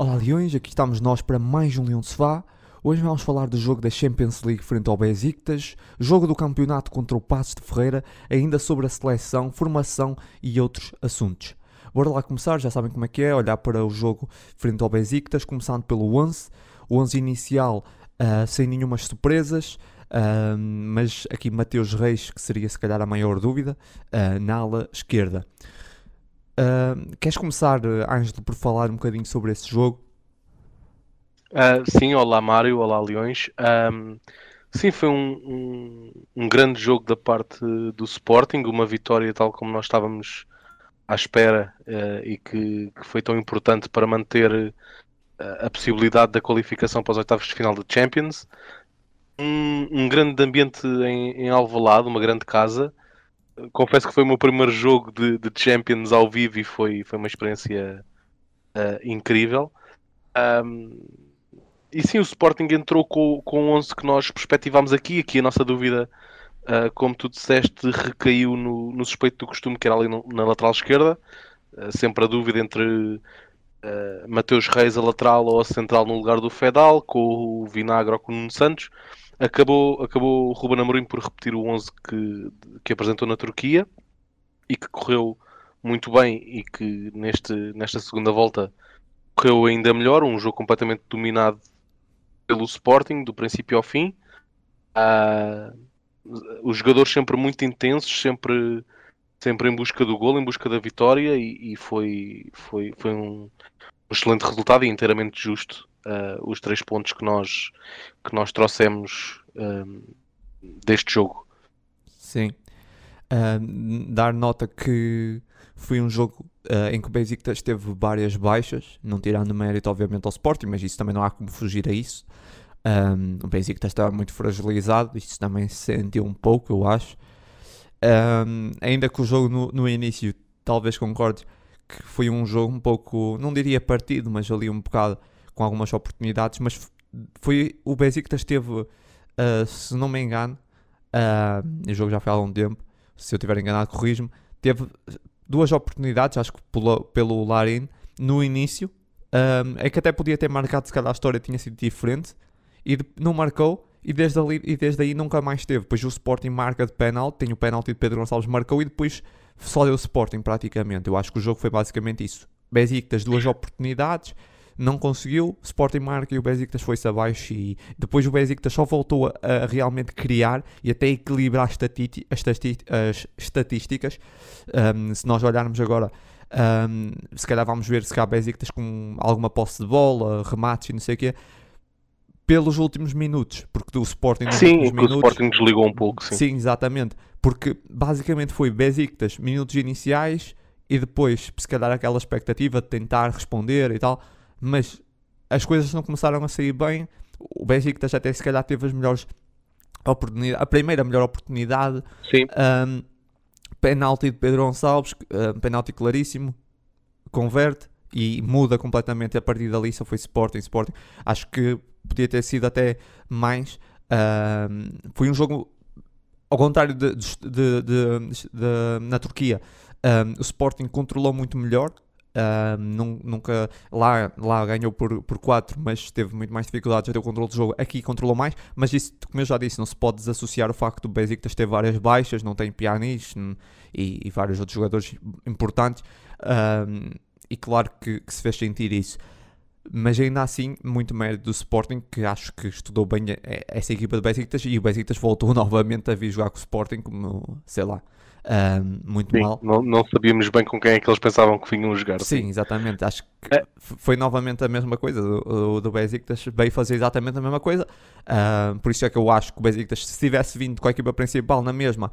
Olá Leões, aqui estamos nós para mais um Leão de Sofá. Hoje vamos falar do jogo da Champions League frente ao Besiktas, jogo do campeonato contra o Passos de Ferreira, ainda sobre a seleção, formação e outros assuntos. Bora lá começar, já sabem como é que é, olhar para o jogo frente ao Besiktas, começando pelo 11. O 11 inicial uh, sem nenhumas surpresas, uh, mas aqui Mateus Reis, que seria se calhar a maior dúvida, uh, na ala esquerda. Uh, queres começar, Ângelo, por falar um bocadinho sobre esse jogo? Uh, sim, olá Mário, olá Leões. Um, sim, foi um, um, um, grande jogo da parte do Sporting, uma vitória tal como nós estávamos à espera uh, e que, que, foi tão importante para manter a possibilidade da qualificação para os oitavos de final da Champions. Um, grande ambiente em, em Alvalade, uma grande casa confesso que foi o meu primeiro jogo de, de Champions ao vivo e foi, foi uma experiência uh, incrível. Um, e sim, o Sporting entrou com, com 11 que nós perspectivámos aqui. Aqui a nossa dúvida, uh, como tu disseste, recaiu no, no suspeito do costume, que era ali no, na lateral esquerda. Uh, sempre a dúvida entre Mateus Reis a lateral ou a central no lugar do Fedal, com o Vinagre ou com o Nuno Santos acabou, acabou o Ruben Amorim por repetir o 11 que, que apresentou na Turquia e que correu muito bem e que neste, nesta segunda volta correu ainda melhor, um jogo completamente dominado pelo Sporting, do princípio ao fim. Uh, os jogadores sempre muito intensos, sempre, sempre em busca do gol, em busca da vitória e, e foi, foi, foi um, um excelente resultado e inteiramente justo uh, os três pontos que nós, que nós trouxemos um, deste jogo. Sim. Uh, dar nota que foi um jogo uh, em que o Besiktas teve várias baixas, não tirando mérito obviamente ao Sporting, mas isso também não há como fugir a isso. Um, o Besiktas estava muito fragilizado, isso também se sentiu um pouco, eu acho. Um, ainda que o jogo no, no início, talvez concorde, que foi um jogo um pouco, não diria partido, mas ali um bocado com algumas oportunidades, mas foi o Besiktas teve, uh, se não me engano, uh, o jogo já foi há algum tempo, se eu estiver enganado, corrijo-me, teve duas oportunidades, acho que pelo, pelo Larin, no início, um, é que até podia ter marcado se calhar a história tinha sido diferente, e de, não marcou, e desde, ali, e desde aí nunca mais teve. Depois o Sporting marca de penalti, tem o penalti de Pedro Gonçalves, marcou, e depois só deu o Sporting praticamente. Eu acho que o jogo foi basicamente isso. Besiktas, duas oportunidades, não conseguiu, Sporting marca e o Besiktas foi-se abaixo e depois o Besiktas só voltou a, a realmente criar e até equilibrar as, as, as estatísticas. Um, se nós olharmos agora, um, se calhar vamos ver se cá Besiktas com alguma posse de bola, remates e não sei o quê, pelos últimos minutos, porque do Sporting nos sim, últimos minutos, o Sporting desligou um pouco, sim. Sim, exatamente, porque basicamente foi Besiktas, minutos iniciais e depois, se calhar aquela expectativa de tentar responder e tal, mas as coisas não começaram a sair bem. O Besiktas até se calhar teve as melhores oportunidades, a primeira melhor oportunidade. Sim. Um, penalti de Pedro Gonçalves, um, penalti claríssimo, converte e muda completamente a partir dali. Só foi Sporting, Sporting. Acho que podia ter sido até mais. Um, foi um jogo ao contrário de, de, de, de na Turquia. o Sporting controlou muito melhor, Uh, nunca lá, lá ganhou por, por 4, mas teve muito mais dificuldades a ter o controle do jogo. Aqui controlou mais, mas isso, como eu já disse, não se pode desassociar o facto do Besiktas ter várias baixas, não tem Pjanic e, e, vários outros jogadores importantes. Uh, e claro que, que, se fez sentir isso. Mas ainda assim, muito mérito do Sporting, que acho que estudou bem essa equipa do Besiktas e o Besiktas voltou novamente a vir jogar com o Sporting, como sei lá muito Sim, mal. Não, não, sabíamos bem com quem é que eles pensavam que vinham jogar. Sim, exatamente. Acho que é. foi novamente a mesma coisa. O, o do Besiktas veio fazer exatamente a mesma coisa. Uh, por isso é que eu acho que o Besiktas, se tivesse vindo com a equipa principal na mesma,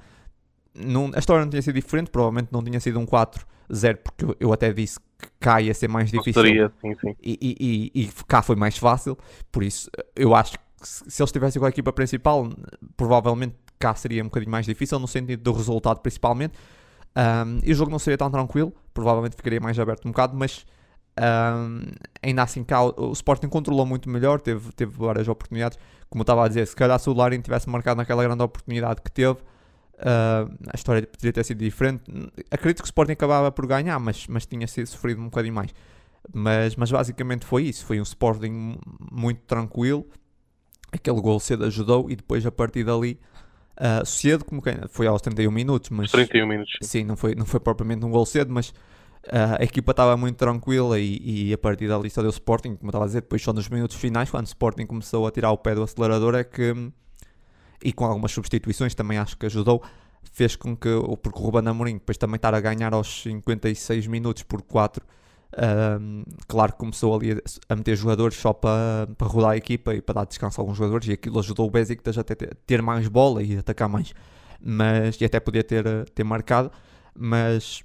não, a história não tinha sido diferente. Provavelmente não tinha sido um 4-0, porque eu, eu, até disse que cá ia ser mais difícil. Seria, sim, sim. E, e, e, e cá foi mais fácil. Por isso, eu acho que se eles estivessem com a equipa principal, provavelmente cá seria um bocadinho mais difícil, no sentido do resultado principalmente. Um, e o jogo não seria tão tranquilo, provavelmente ficaria mais aberto um bocado, mas um, ainda assim cá o, o, Sporting controlou muito melhor, teve, teve várias oportunidades. Como eu estava a dizer, se calhar se o Larin tivesse marcado naquela grande oportunidade que teve, uh, a história poderia ter sido diferente. Acredito que o Sporting acabava por ganhar, mas, mas tinha sido sofrido um bocadinho mais. Mas, mas basicamente foi isso. Foi um Sporting muito tranquilo. Aquele gol cedo ajudou e depois a partir dali. Uh, cedo, como quem, foi aos 31 minutos, mas 31 minutos. Sim, não, foi, não foi propriamente um gol cedo, mas uh, a equipa estava muito tranquila e, e, a partir dali só deu Sporting, como eu estava a dizer, depois só nos minutos finais, quando o Sporting começou a tirar o pé do acelerador, é que e com algumas substituições também acho que ajudou, fez com que, porque o Ruben Amorim depois também estar a ganhar aos 56 minutos por 4 um, claro que começou ali a, meter jogadores só para, para rodar a equipa e para dar descanso a alguns jogadores e aquilo ajudou o Besiktas a ter, mais bola e atacar mais mas, e até podia ter, ter marcado mas,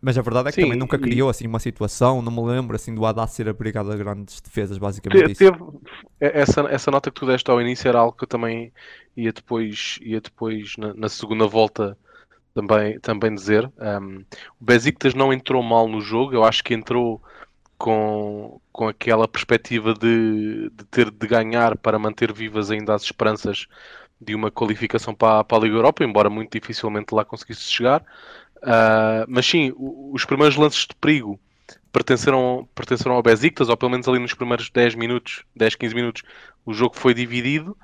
mas a verdade é que Sim, também nunca criou assim uma situação, não me lembro assim do Haddad ser abrigado a grandes defesas, basicamente. Te, teve, essa, essa nota que tu deste ao início era algo que eu também ia depois, ia depois na, na segunda volta também, também dizer. Um, o Besiktas não entrou mal no jogo, eu acho que entrou com, com aquela perspectiva de, de ter de ganhar para manter vivas ainda as esperanças de uma qualificação para, para a Liga Europa, embora muito dificilmente lá conseguisse chegar. Uh, mas sim, os primeiros lances de perigo pertenceram, pertenceram ao Besiktas, ou pelo menos ali nos primeiros 10 minutos, 10, 15 minutos, o jogo foi dividido.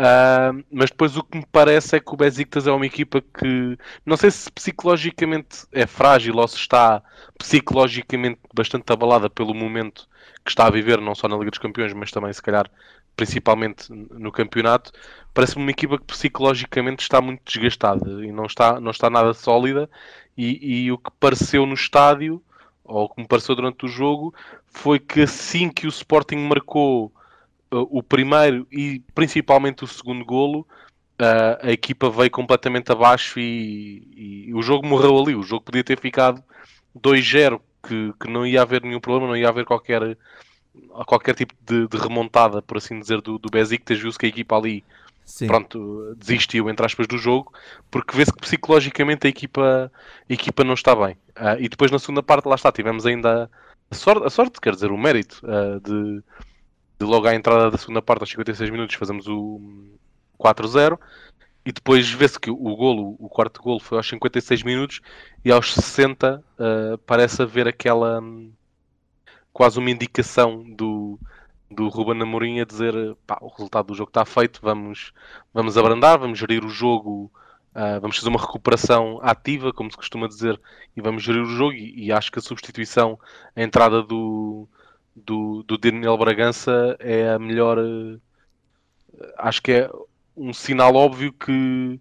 Uh, mas depois o que me parece é que o Besiktas é uma equipa que não sei se psicologicamente é frágil ou se está psicologicamente bastante abalada pelo momento que está a viver, não só na Liga dos Campeões, mas também se calhar principalmente no campeonato. Parece-me uma equipa que psicologicamente está muito desgastada e não está, não está nada sólida. E, e o que pareceu no estádio, ou o que me pareceu durante o jogo, foi que assim que o Sporting marcou o primeiro e principalmente o segundo golo, uh, a equipa veio completamente abaixo e, e, o jogo morreu ali. O jogo podia ter ficado 2-0, que, que não ia haver nenhum problema, não ia haver qualquer, qualquer tipo de, de remontada, por assim dizer, do, do Besiktas. Viu-se que a equipa ali Sim. pronto, desistiu, entre aspas, do jogo, porque vê-se que psicologicamente a equipa, a equipa não está bem. Uh, e depois na segunda parte, lá está, tivemos ainda a sorte, a sorte quer dizer, o mérito uh, de de logo à entrada da segunda parte, aos 56 minutos, fazemos o 4-0 e depois vê-se que o golo, o quarto golo foi aos 56 minutos e aos 60 uh, eh, parece haver aquela um, quase uma indicação do, do Ruben Amorim a dizer pá, o resultado do jogo está feito, vamos, vamos abrandar, vamos gerir o jogo, uh, vamos fazer uma recuperação ativa, como se costuma dizer, e vamos gerir o jogo e, e acho que a substituição, a entrada do do, do Daniel Bragança é a melhor. Eh, acho que é um sinal óbvio que,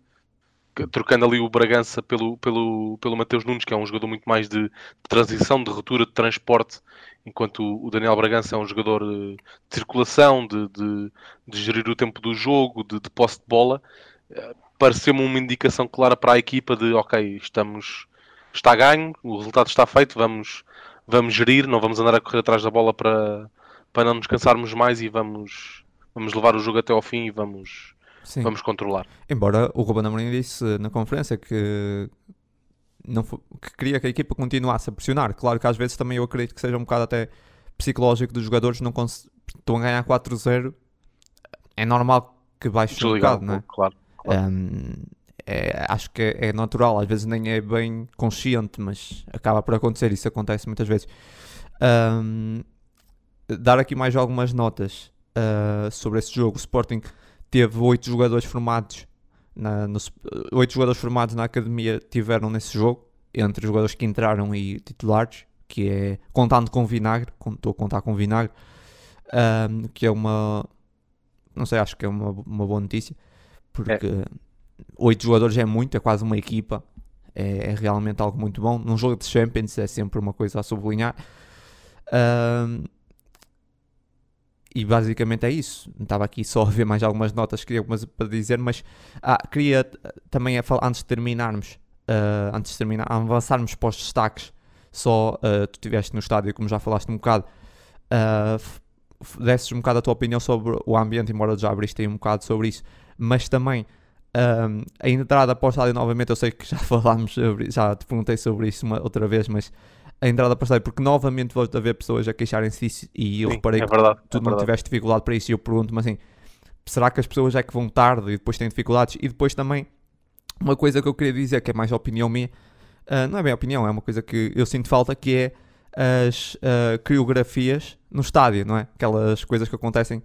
que, trocando ali o Bragança pelo, pelo, pelo Mateus Nunes, que é um jogador muito mais de, de transição, de ruptura, de transporte, enquanto o, o Daniel Bragança é um jogador de, de circulação, de, de, de, gerir o tempo do jogo, de, de posse de bola. Eh, pareceu-me uma indicação clara para a equipa de ok, estamos, está ganho, o resultado está feito, vamos, vamos gerir, não vamos andar a correr atrás da bola para, para não nos cansarmos mais e vamos, vamos levar o jogo até ao fim e vamos, Sim. vamos controlar. Embora o Ruben Amorim disse na conferência que, não que queria que a equipa continuasse a pressionar. Claro que às vezes também eu acredito que seja um bocado até psicológico dos jogadores, não estão a ganhar 4-0, é normal que baixe um bocado, não é? Claro. claro. Um, é, acho que é, natural, às vezes nem é bem consciente, mas acaba por acontecer, isso acontece muitas vezes. Um, dar aqui mais algumas notas uh, sobre esse jogo. O Sporting teve oito jogadores formados, na, oito jogadores formados na academia tiveram nesse jogo, entre os jogadores que entraram e titulares, que é contando com vinagre, estou a contar com vinagre, um, que é uma, não sei, acho que é uma, uma boa notícia, porque é oito jogadores é muito, é quase uma equipa. É, é, realmente algo muito bom. Num jogo de Champions é sempre uma coisa a sublinhar. Um, e basicamente é isso. Estava aqui só a ver mais algumas notas, queria algumas para dizer, mas ah, queria também, antes de terminarmos, uh, antes de terminar, avançarmos para os destaques, só uh, tu estiveste no estádio, como já falaste um bocado, uh, desses um bocado a tua opinião sobre o ambiente, embora já abriste aí um bocado sobre isso, mas também um, a entrada para o estádio, novamente, eu sei que já falámos sobre já te perguntei sobre isso uma, outra vez, mas a entrada para o estádio, porque novamente vou haver pessoas a queixarem-se disso e eu Sim, reparei é verdade, que tu é não tiveste dificuldade para isso e eu pergunto-me assim, será que as pessoas é que vão tarde e depois têm dificuldades? E depois também, uma coisa que eu queria dizer, que é mais opinião minha, uh, não é bem opinião, é uma coisa que eu sinto falta, que é as uh, coreografias no estádio, não é? Aquelas coisas que acontecem.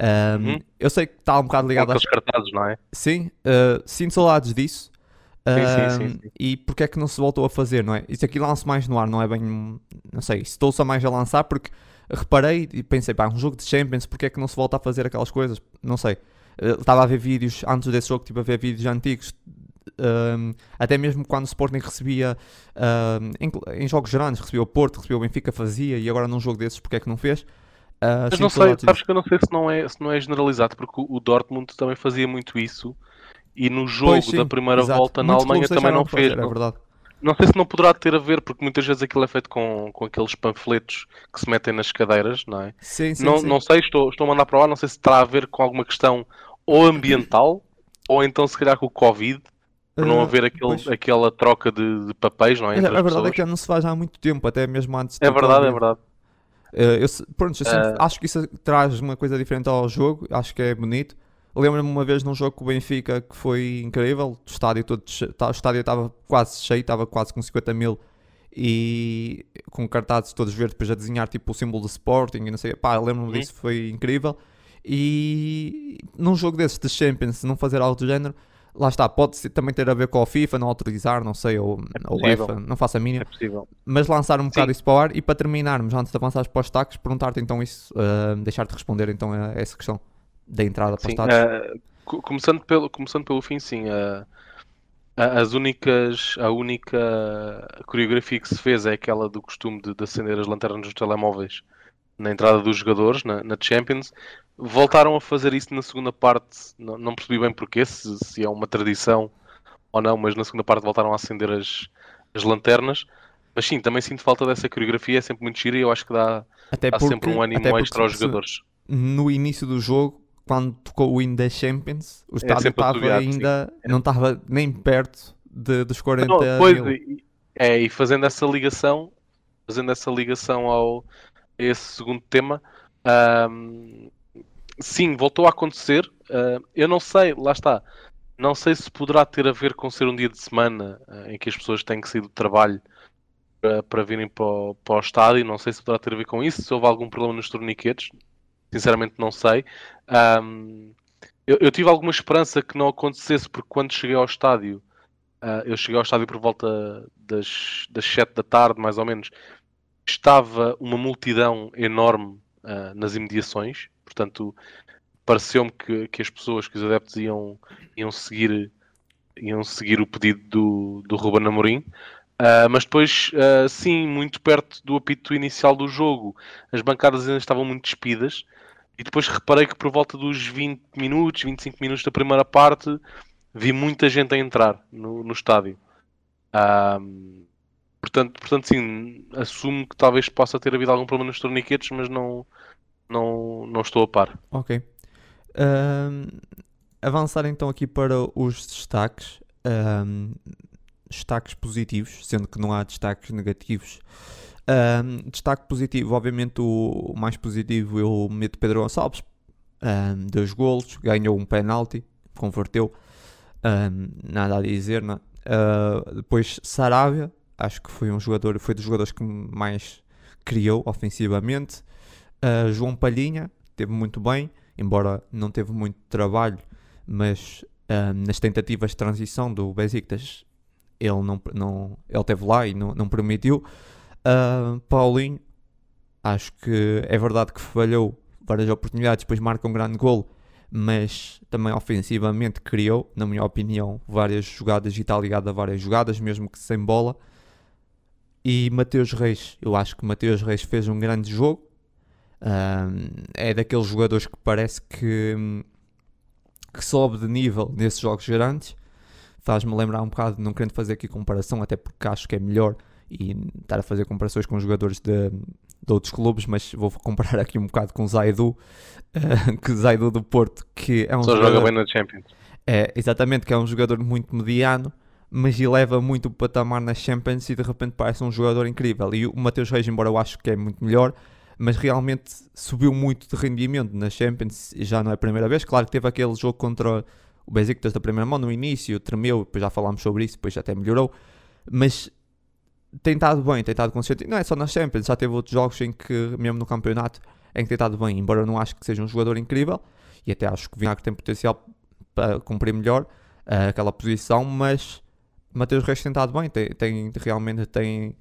Um, uhum. Eu sei que está um bocado ligado às... cartazes, não é? Sim, uh, sinto saudades disso. Sim, sim, sim, e porque é que não se voltou a fazer, não é? Isso aqui lança mais no ar, não é bem. Não sei, estou-se a mais a lançar porque reparei e pensei, pá, um jogo de Champions, porque é que não se volta a fazer aquelas coisas? Não sei. Estava a ver vídeos antes desse jogo, tipo a ver vídeos antigos um, até mesmo quando o Sporting recebia um, em, em, jogos grandes, recebia o Porto, recebia o Benfica, fazia e agora num jogo desses, porque é que não fez? Uh, Mas não sei, sabes que eu não sei se não é, se não é generalizado, porque o, Dortmund também fazia muito isso e no jogo pois, sim, da primeira exato. volta na Alemanha também não fez. Fazer, é verdade. Não sei se não poderá ter a ver, porque muitas vezes aquilo é feito com, com aqueles panfletos que se metem nas cadeiras, não é? Sim, sim, não, sim. não sei, estou, estou a mandar para lá, não sei se terá a ver com alguma questão ou ambiental, ou então se calhar com o Covid, por não ah, haver aquele, aquela troca de, de, papéis, não é? a verdade pessoas. é que não se faz há muito tempo, até mesmo antes. É verdade, é verdade. Uh, eu, pronto, sempre, uh... acho que isso traz uma coisa diferente ao jogo, acho que é bonito. Lembro-me uma vez num jogo com o Benfica que foi incrível, o estádio todo o estádio estava quase cheio, estava quase com 50 mil e com cartazes todos verdes depois a desenhar tipo o símbolo do Sporting e não sei, pá, lembro-me disso, foi incrível. E num jogo desses de Champions, não fazer algo do género, lá está, pode também ter a ver com a FIFA, não autorizar, não sei, ou é o UEFA, não faço a mínima. É possível. Mas lançar um Sim. bocado isso para o ar e para terminarmos, antes de avançar para os destaques, perguntar-te então isso, uh, deixar-te responder então a essa questão da entrada para os destaques. Uh, começando, pelo, começando pelo fim, sim. Uh, as únicas, a única coreografia que se fez é aquela do costume de, de acender as lanternas dos telemóveis na entrada dos jogadores na, na Champions. Voltaram a fazer isso na segunda parte, não, não percebi bem porquê, se, se, é uma tradição ou não, mas na segunda parte voltaram a acender as, as lanternas. Mas sim, também sinto falta dessa coreografia, é sempre muito gira e eu acho que dá, até dá porque, sempre um ânimo extra aos jogadores. No início do jogo, quando tocou o hino da Champions, o é estádio estava ainda, sim. não estava nem perto de, dos 40 não, pois, mil. É, e fazendo essa ligação, fazendo essa ligação ao esse segundo tema, um, sim, voltou a acontecer. Uh, eu não sei, lá está. Não sei se poderá ter a ver com ser um dia de semana uh, em que as pessoas têm que sair do trabalho para, para virem para o, para o estádio. Não sei se poderá ter a ver com isso. Se houve algum problema nos torniquetes, sinceramente não sei. Um, eu, eu, tive alguma esperança que não acontecesse, porque quando cheguei ao estádio, uh, eu cheguei ao estádio por volta das, das 7 da tarde, mais ou menos, estava uma multidão enorme uh, nas imediações, portanto, pareceu-me que, que, as pessoas, que os adeptos iam, iam, seguir, iam seguir o pedido do, do Ruben Amorim. Uh, mas depois, uh, sim, muito perto do apito inicial do jogo, as bancadas ainda estavam muito despidas. E depois reparei que por volta dos 20 minutos, 25 minutos da primeira parte, vi muita gente a entrar no, no estádio. Um, portanto, portanto, sim, assumo que talvez possa ter havido algum problema nos torniquetes, mas não, não, não estou a par. Ok. avançar então aqui para os destaques. Um, destaques positivos, sendo que não há destaques negativos. Um, destaque positivo, obviamente o, mais positivo eu meto Pedro Gonçalves, um, dois golos, ganhou um penalti, converteu, um, nada a dizer, não uh, Depois Sarabia, acho que foi um jogador, foi dos jogadores que mais criou ofensivamente. Uh, João Palhinha teve muito bem, embora não teve muito trabalho, mas uh, nas tentativas de transição do Besiktas ele não, não ele teve lá e não, não permitiu. Uh, Paulinho, acho que é verdade que falhou várias oportunidades, depois marca um grande gol, mas também ofensivamente criou, na minha opinião, várias jogadas e está ligado a várias jogadas, mesmo que sem bola. E Mateus Reis, eu acho que Mateus Reis fez um grande jogo, é daqueles jogadores que parece que, que sobe de nível nesses jogos grandes. Faz-me lembrar um bocado, não querendo fazer aqui comparação, até porque acho que é melhor e estar a fazer comparações com jogadores de, de outros clubes, mas vou comparar aqui um bocado com o Zaidu, uh, que Zaidu do Porto, que é um Só jogador, joga bem na Champions. É, exatamente, que é um jogador muito mediano, mas eleva muito o patamar na Champions e de repente parece um jogador incrível. E o Mateus Reis, embora eu acho que é muito melhor, mas realmente subiu muito de rendimento na Champions e já não é a primeira vez. Claro que teve aquele jogo contra o Besiktas da primeira mão no início, tremeu, depois já falámos sobre isso, depois até melhorou, mas tem estado bem, tem estado consciente. Não é só nas Champions, já teve outros jogos em que, mesmo no campeonato, em que tem estado bem. Embora eu não acho que seja um jogador incrível, e até acho que o Vinagre tem potencial para cumprir melhor uh, aquela posição, mas Mateus Reis tem estado bem, tem, tem, realmente tem,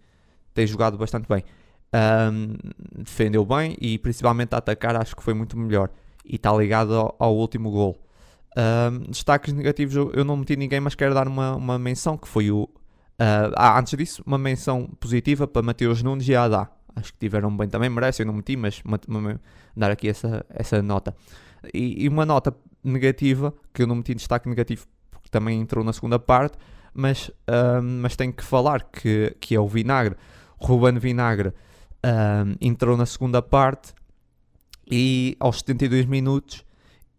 tem jogado bastante bem. Um, defendeu bem e principalmente a atacar acho que foi muito melhor e está ligado ao, ao último gol. Um, destaques negativos eu, não meti ninguém, mas quero dar uma, uma menção que foi o. Uh, ah, antes disso, uma menção positiva para Mateus Nunes e Adá. Acho que tiveram bem também, merece, eu não meti, mas dar aqui essa, essa nota. E, e, uma nota negativa, que eu não meti destaque negativo, porque também entrou na segunda parte, mas, um, mas tenho que falar que, que é o Vinagre. Ruben Vinagre um, entrou na segunda parte e aos 72 minutos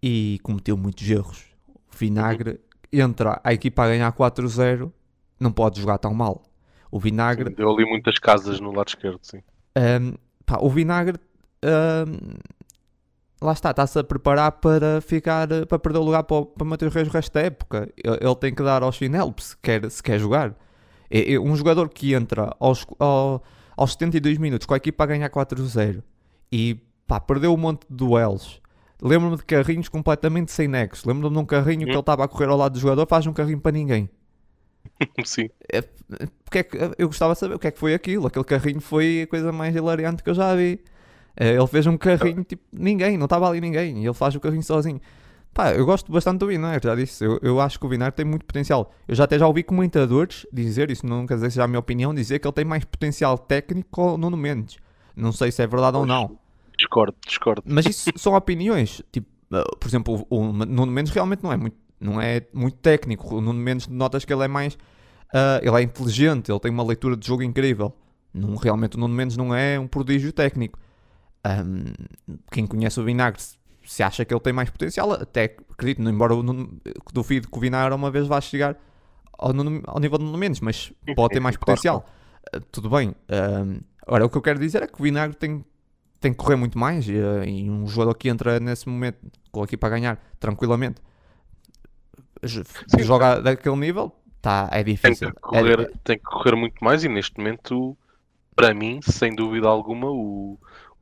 e cometeu muitos erros. O Vinagre entra a equipa a ganhar 4-0, não pode jogar tão mal. O Vinagre. Sim, deu ali muitas casas no lado esquerdo, sim. Um, pá, o Vinagre. Um, lá está, está-se a preparar para ficar para perder o lugar para, para Mateus Reis o resto da época. Ele, ele tem que dar ao chinelo se quer, se quer jogar. É, é um jogador que entra aos, ao, aos 72 minutos com a equipa a ganhar 4-0 e pá, perdeu um monte de duelos Lembro-me de carrinhos completamente sem nexo. Lembro-me de um carrinho que ele estava a correr ao lado do jogador, faz um carrinho para ninguém. Sim. É, porque é que, eu gostava de saber o que é que foi aquilo. Aquele carrinho foi a coisa mais hilariante que eu já vi. É, ele fez um carrinho, tipo, ninguém, não estava ali ninguém. E ele faz o carrinho sozinho. Pá, eu gosto bastante do Binar, já disse. Eu, eu acho que o Binar tem muito potencial. Eu já até já ouvi comentadores dizer, isso não quer dizer seja a minha opinião, dizer que ele tem mais potencial técnico que o Nuno Mendes. Não sei se é verdade ou não. Discordo, discordo. Mas isso são opiniões. Tipo, uh, por exemplo, o, o Nuno Mendes realmente não é muito, não é muito técnico. O Nuno Mendes notas que ele é mais. Uh, ele é inteligente, ele tem uma leitura de jogo incrível. Não, realmente o Nuno Mendes não é um prodígio técnico. Um, quem conhece o Vinagre se acha que ele tem mais potencial, até acredito, embora Nuno, duvido que o Vinagre uma vez vá chegar ao, ao nível do Nuno Mendes, mas pode ter mais potencial. Uh, tudo bem. Um, agora, o que eu quero dizer é que o Vinagre tem tem que correr muito mais e, eh, e, um jogador que entra nesse momento com aqui para ganhar tranquilamente se joga daquele nível tá, é difícil tem que, correr, é, tem que correr muito mais e neste momento para mim sem dúvida alguma o,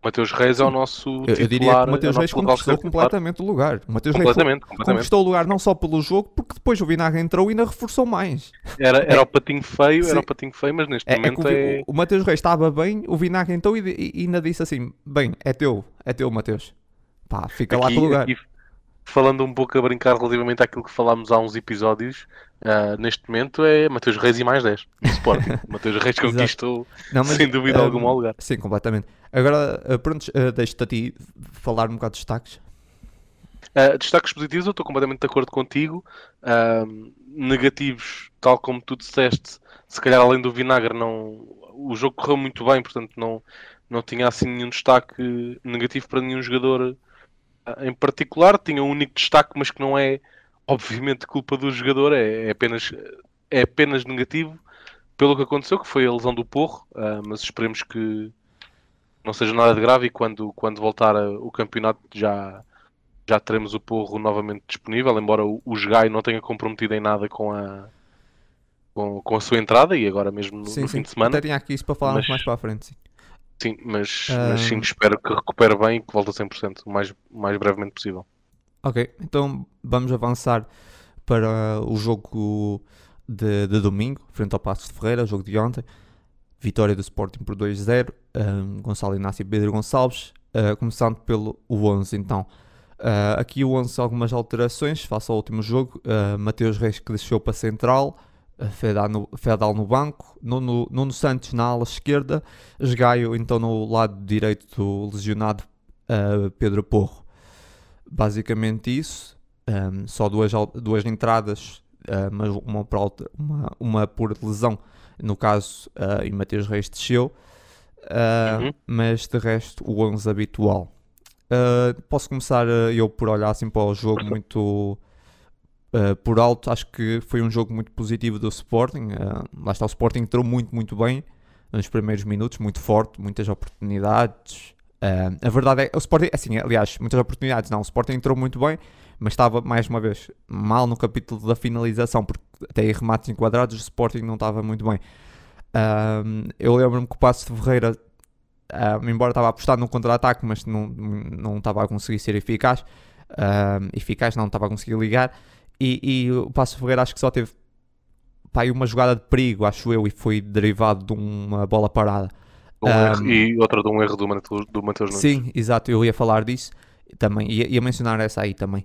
Mateus Reis é o nosso eu, eu diria que o Mateus é Reis conquistou completamente o lugar. O Mateus Reis conquistou o lugar não só pelo jogo, porque depois o Vinagre entrou e ainda reforçou mais. Era, era é, o patinho feio, Sim. era o patinho feio, mas neste é, momento é... é... O, o Mateus Reis estava bem, o Vinagre entrou e, e, e, ainda disse assim, bem, é teu, é teu Mateus. Pá, fica aqui, lá com o lugar. Aqui, falando um pouco a brincar relativamente àquilo que falámos há uns episódios, uh, neste momento é Mateus Reis e mais 10 no Sporting. Mateus Reis conquistou Não, mas, sem dúvida um, alguma o lugar. Sim, completamente. Agora, uh, pronto, uh, deixo-te a ti falar um bocado de destaques. Uh, destaques positivos, eu estou completamente de acordo contigo. Uh, negativos, tal como tu disseste, se calhar além do vinagre, não, o jogo correu muito bem, portanto não, não tinha assim nenhum destaque negativo para nenhum jogador em particular. Tinha um único destaque, mas que não é obviamente culpa do jogador, é, é apenas, é apenas negativo pelo que aconteceu, que foi a lesão do Porro, uh, mas esperemos que não seja nada de grave e quando, quando voltar a, o campeonato já, já teremos o Porro novamente disponível, embora o, o Gai não tenha comprometido em nada com a, com, com a sua entrada e agora mesmo no, sim, no sim. fim de semana. Até tinha aqui isso para falarmos mas, mais para a frente. Sim, sim mas, mas sim, espero que recupere bem e que volte a 100% o mais, mais brevemente possível. Ok, então vamos avançar para o jogo de, de domingo, frente ao Passos de Ferreira, jogo de ontem. Vitória do Sporting por 2-0. Um, Gonçalo Inácio e Pedro Gonçalves. Uh, começando pelo 11, então. Uh, aqui o 11 algumas alterações face ao último jogo. Uh, Mateus Reis que deixou para central. Uh, Fedal, no, Fedal no banco. Nuno, Nuno Santos na ala esquerda. Esgaio então no lado direito do lesionado Pedro Porro. Basicamente isso. Um, só duas, duas entradas, uh, mas uma por, uma, uma por lesão, no caso, uh, e Mateus Reis desceu. Uh, uhum. Mas de resto, o 11 habitual. Uh, posso começar eu por olhar assim para o jogo muito por alto. Acho que foi um jogo muito positivo do Sporting. lá está, o Sporting entrou muito, muito bem nos primeiros minutos, muito forte, muitas oportunidades. Uh, a verdade é o Sporting, assim, aliás, muitas oportunidades. Não, o Sporting entrou muito bem, mas estava mais uma vez mal no capítulo da finalização, porque até em remates enquadrados o Sporting não estava muito bem. Eu lembro-me que o Passo de Ferreira, embora estava apostado no contra-ataque, mas não, não estava a conseguir ser eficaz. Eficaz, não estava a conseguir ligar. E, e o Passo Ferreira acho que só teve pá, uma jogada de perigo, acho eu, e foi derivado de uma bola parada. Um erro, e outra de um erro do, do Mateus Nunes. Sim, exato, eu ia falar disso também, ia, ia mencionar essa aí também.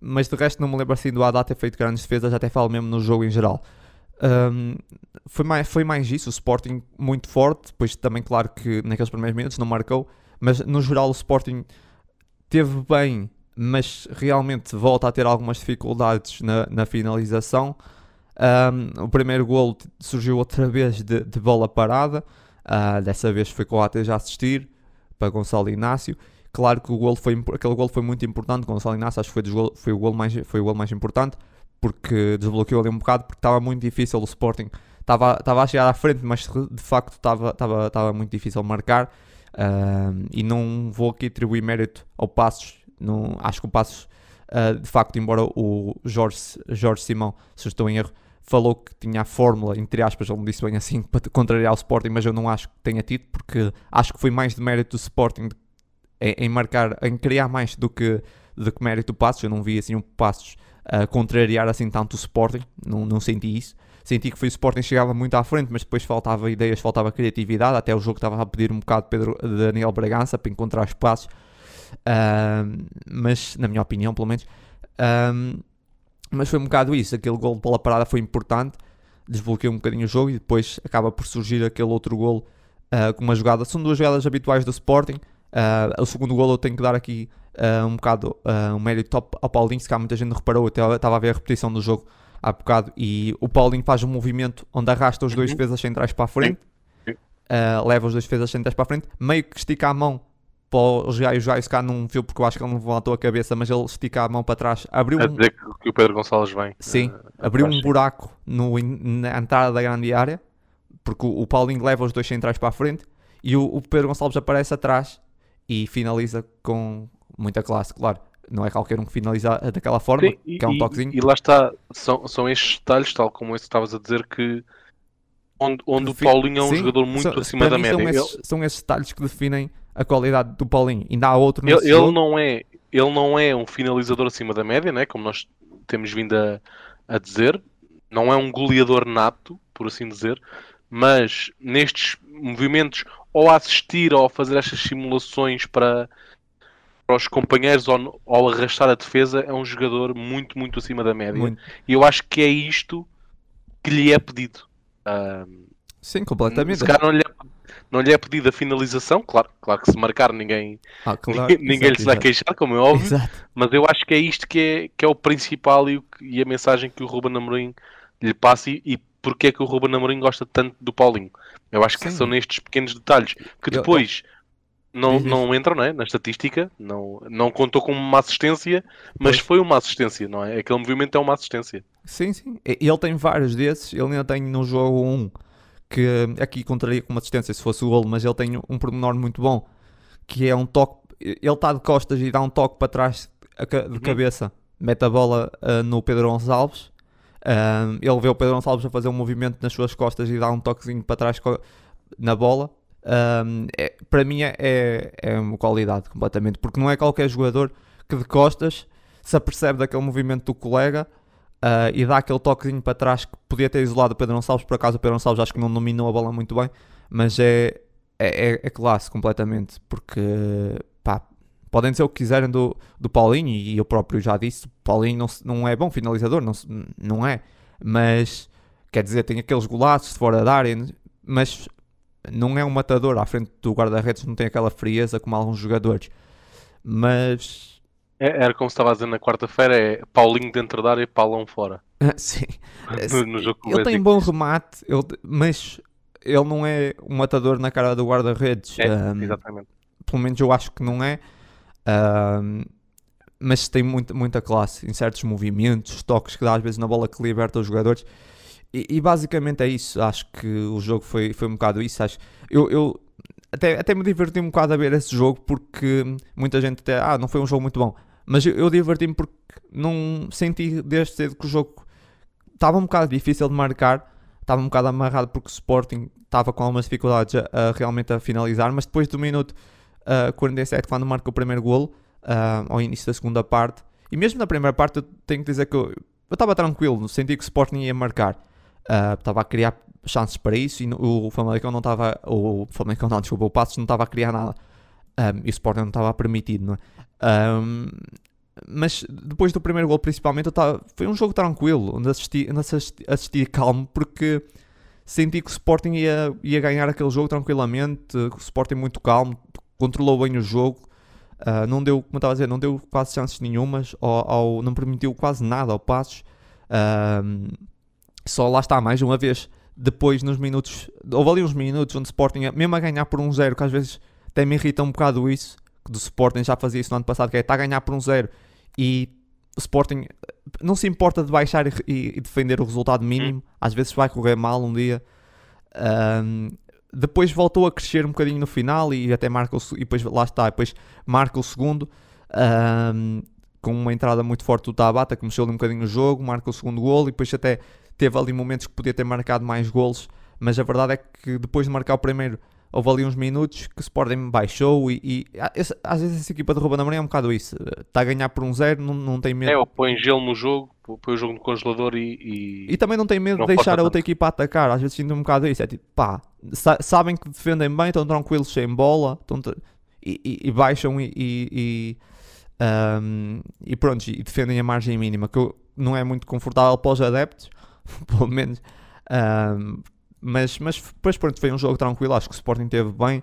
mas de resto não me lembro assim do Haddad ter feito grandes defesas, até falo mesmo no jogo em geral. Um, foi, mais, foi mais isso, o Sporting muito forte, depois também claro que naqueles primeiros minutos não marcou, mas no geral o Sporting teve bem, mas realmente volta a ter algumas dificuldades na, na finalização. Um, o primeiro golo surgiu outra vez de, de bola parada, uh, dessa vez foi com AT já assistir para Gonçalo Inácio. Claro que o golo foi, aquele golo foi muito importante, Gonçalo Inácio acho que foi, foi, o golo mais, foi o mais importante, porque desbloqueou ali um bocado, porque estava muito difícil o Sporting, estava, a chegar à frente, mas de facto estava, estava, estava muito difícil marcar, e não vou aqui atribuir mérito ao Passos, não, acho que o Passos, uh, de facto, embora o Jorge, Jorge Simão, se estou em erro, falou que tinha a fórmula, entre aspas, ele me disse bem assim, para contrariar o Sporting, mas eu não acho que tenha tido, porque acho que foi mais de mérito do Sporting em, em marcar, em criar mais do que, do que mérito do Passos. Eu não vi assim um Passos uh, contrariar assim tanto o Sporting, não, não senti isso. Senti que foi o Sporting chegava muito à frente, mas depois faltava ideias, faltava criatividade. Até o jogo estava a pedir um bocado de Pedro, de Daniel Bragança para encontrar espaços. Uh, mas, na minha opinião, pelo menos. Uh, mas foi um bocado isso. Aquele gol de bola parada foi importante, desbloqueou um bocadinho o jogo e depois acaba por surgir aquele outro gol uh, com uma jogada. São duas jogadas habituais do Sporting. Uh, o segundo gol eu tenho que dar aqui uh, um bocado um mérito ao, ao Paulinho, se cá muita gente reparou, eu estava a ver a repetição do jogo há bocado e o Paulinho faz um movimento onde arrasta os dois uhum. defesas centrais para a frente, leva os dois defesas centrais para a frente, meio que estica a mão para o Jair, o Jair cá não viu porque eu acho que ele não levantou a cabeça, mas ele estica a mão para trás, abriu a dizer que o Pedro Gonçalves vem. Sim, uh, abriu um buraco no, na entrada da grande área, porque o, o Paulinho leva os dois centrais para a frente e o, o, Pedro Gonçalves aparece atrás e finaliza com muita classe, claro. Não é qualquer um que finaliza daquela forma, Sim, e, que é um toquezinho. E, e lá está, são, são estes detalhes, tal como esse que estavas a dizer, que onde, onde o Paulinho é um Sim, jogador muito são, acima da média. São esses, são esses detalhes que definem a qualidade do Paulinho. Ainda há outro ele, ele não é Ele não é um finalizador acima da média, né? como nós temos vindo a, a dizer. Não é um goleador nato, por assim dizer. Mas nestes movimentos, ou a assistir ou a fazer estas simulações para, para os companheiros ou, ou arrastar a defesa, é um jogador muito, muito acima da média. Muito. E eu acho que é isto que lhe é pedido. Sim, completamente. Se calhar não lhe, é, não lhe é pedida a finalização, claro, claro que se marcar ninguém, ah, claro, ninguém, ninguém exato, lhe se vai queixar, como é óbvio, exato. mas eu acho que é isto que é, que é o principal e, o, e a mensagem que o Ruben Amorim lhe passa e, e porque é que o Ruben Amorim gosta tanto do Paulinho. Eu acho que Sim. são nestes pequenos detalhes que depois eu, eu... não, não entram né, na estatística, não, não contou como uma assistência, mas pois. foi uma assistência, não é? Aquele movimento é uma assistência. Sim, sim. Ele tem vários desses, ele ainda tem no jogo um que aqui contaria com uma assistência se fosse o golo, mas ele tem um pormenor muito bom, que é um toque, ele está de costas e dá um toque para trás de uhum. cabeça, mete a bola uh, no Pedro Gonçalves, uh, ele vê o Pedro Gonçalves a fazer um movimento nas suas costas e dá um toquezinho para trás na bola, um, é, para mim é, é, é uma qualidade completamente, porque não é qualquer jogador que de costas se apercebe daquele movimento do colega Uh, e dá aquele toquezinho para trás que podia ter isolado o Pedro Gonçalves. Por acaso, o Pedro Gonçalves acho que não dominou a bola muito bem, mas é, é, é, é classe completamente. Porque pá, podem dizer o que quiserem do, do Paulinho, e eu próprio já disse: Paulinho não, não é bom finalizador, não, não é, mas quer dizer, tem aqueles golaços de fora da área, mas não é um matador à frente do guarda-redes, não tem aquela frieza como alguns jogadores. Mas é, era como estava a dizer na quarta-feira, é Paulinho dentro da área e Paulão fora. Sim. no, no jogo ele tem bom remate, ele, mas ele não é um matador na cara do guarda-redes. É, um, exatamente. Pelo menos eu acho que não é. Um, mas tem muita, muita classe em certos movimentos, toques que dá às vezes na bola que liberta os jogadores. E, e, basicamente é isso. Acho que o jogo foi, foi um bocado isso. Acho, eu, eu até, até me diverti um bocado a ver esse jogo porque muita gente até, ah, não foi um jogo muito bom. Mas eu, eu diverti-me porque não senti desde cedo que o jogo estava um bocado difícil de marcar. estava um bocado amarrado porque o Sporting estava com algumas dificuldades a, a realmente a finalizar, mas depois do minuto uh, 47, quando marca o primeiro golo, uh, ao início da segunda parte, e mesmo na primeira parte eu tenho que dizer que eu estava tranquilo, senti que o Sporting ia marcar, uh, estava a criar chances para isso e no, o Famalicão não estava, o Famalicão não, desculpa, o Passos não estava a criar nada, um, e o Sporting não estava a permitir, não é? Um, mas depois do primeiro gol principalmente tava, foi um jogo tranquilo, onde assisti, onde assisti, assisti calmo porque senti que o Sporting ia, ia ganhar aquele jogo tranquilamente, o Sporting muito calmo, controlou bem o jogo, uh, não deu, como estava a dizer, não deu quase chances nenhumas, ao, ao não permitiu quase nada ao Passos, uh, só lá está, mais uma vez, depois nos minutos, houve ali uns minutos onde o Sporting, mesmo a ganhar por um zero, que às vezes até me irrita um bocado isso, do Sporting já fazia isso no ano passado, que é estar a ganhar por um zero e o Sporting não se importa de baixar e, e defender o resultado mínimo, hum. às vezes vai correr mal um dia. Um, depois voltou a crescer um bocadinho no final e até marca o, e depois lá está, depois marca o segundo um, com uma entrada muito forte do Tabata que mexeu um bocadinho o jogo, marca o segundo gol e depois até teve ali momentos que podia ter marcado mais golos, mas a verdade é que depois de marcar o primeiro houve ali uns minutos que o Sporting baixou e, e esse, às vezes essa equipa de Ruben Amorim é um bocado isso. Está a ganhar por um zero, não, não tem medo. É, ou põe gelo no jogo, põe o jogo no congelador e... E, e também não tem medo de deixar a outra tanto. equipa atacar. Às vezes sinto um bocado isso. É tipo, pá, sa sabem que defendem bem, estão tranquilos sem bola estão e, e, e, baixam e... e um, e pronto, e defendem a margem mínima, que não é muito confortável para os adeptos, pelo menos... Um, mas, mas depois pronto, foi um jogo tranquilo, acho que o Sporting teve bem.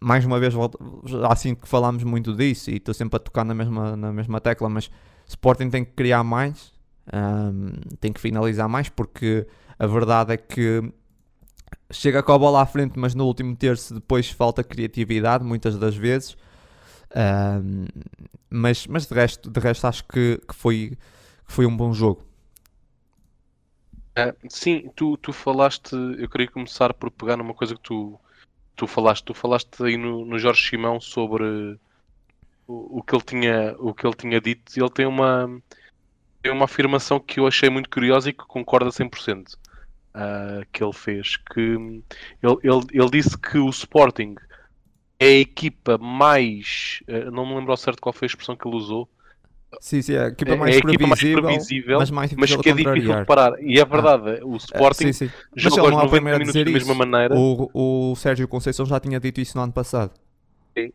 Mais uma vez, assim que falámos muito disso, e estou sempre a tocar na mesma, na mesma tecla, mas Sporting tem que criar mais, um, tem que finalizar mais, porque a verdade é que chega com a bola à frente, mas no último terço depois falta criatividade, muitas das vezes. Um, mas, mas de resto, de resto acho que, que, foi, que foi um bom jogo. Uh, sim, tu, tu falaste, eu queria começar por pegar numa coisa que tu, tu falaste. Tu falaste aí no, no Jorge Simão sobre o, o, que ele tinha, o que ele tinha dito. Ele tem uma, tem uma afirmação que eu achei muito curiosa e que concorda 100%. Uh, ah, que ele fez. Que ele, ele, ele disse que o Sporting é a equipa mais. Uh, não me lembro ao certo qual foi a expressão que ele usou Sim, sim, é a equipa mais, é a equipa mais previsível, mas mais mas que é difícil de parar. E é verdade, ah. o Sporting sim, sim. jogou aos 90 minutos da mesma maneira. O, o Sérgio Conceição já tinha dito isso no ano passado. Sim,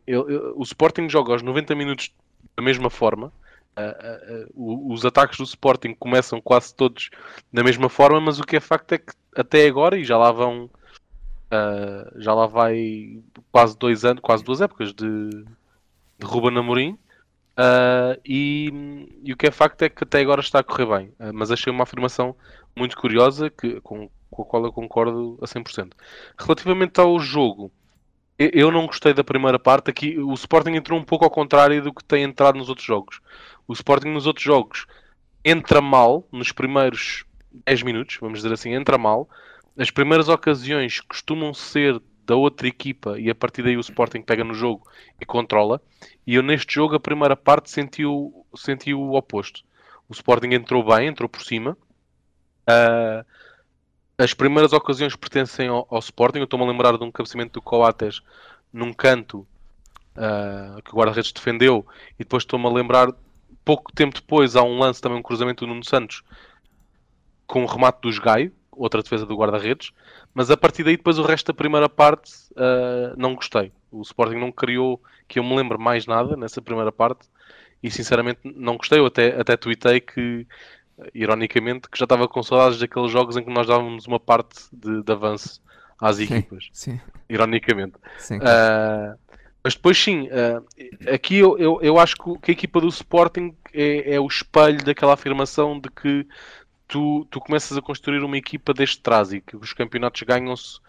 o Sporting joga aos 90 minutos da mesma forma. Uh, uh, uh, os ataques do Sporting começam quase todos da mesma forma, mas o que é facto é que até agora, e já lá vão já lá vai quase dois anos, quase duas épocas de, de Ruben Amorim, Uh, e, e, o que é facto é que até agora está a correr bem. Uh, mas achei uma afirmação muito curiosa que, com, com, a qual eu concordo a 100%. Relativamente ao jogo, eu não gostei da primeira parte. Aqui o Sporting entrou um pouco ao contrário do que tem entrado nos outros jogos. O Sporting nos outros jogos entra mal nos primeiros 10 minutos, vamos dizer assim, entra mal. As primeiras ocasiões costumam ser da outra equipa e a partir daí o Sporting pega no jogo e controla. E eu neste jogo, a primeira parte, senti o, senti o oposto. O Sporting entrou bem, entrou por cima. Uh, as primeiras ocasiões pertencem ao, ao Sporting. Eu estou-me a lembrar de um cabeceamento do Coates num canto uh, que o guarda-redes defendeu. E depois estou-me a lembrar, pouco tempo depois, há um lance também, um cruzamento do Nuno Santos com o remate do Gaio, outra defesa do guarda-redes. Mas a partir daí, depois o resto da primeira parte, uh, não gostei. O Sporting não criou, que eu me lembro mais nada nessa primeira parte. E sinceramente não gostei. Eu até, até tuitei que, ironicamente, que já estava com saudades daqueles jogos em que nós dávamos uma parte de, de avanço às equipas. Sim. Ironicamente. Sim, uh, mas depois sim, uh, aqui eu, eu, eu, acho que a equipa do Sporting é, é o espelho daquela afirmação de que tu, tu começas a construir uma equipa deste trás e que os campeonatos ganham-se.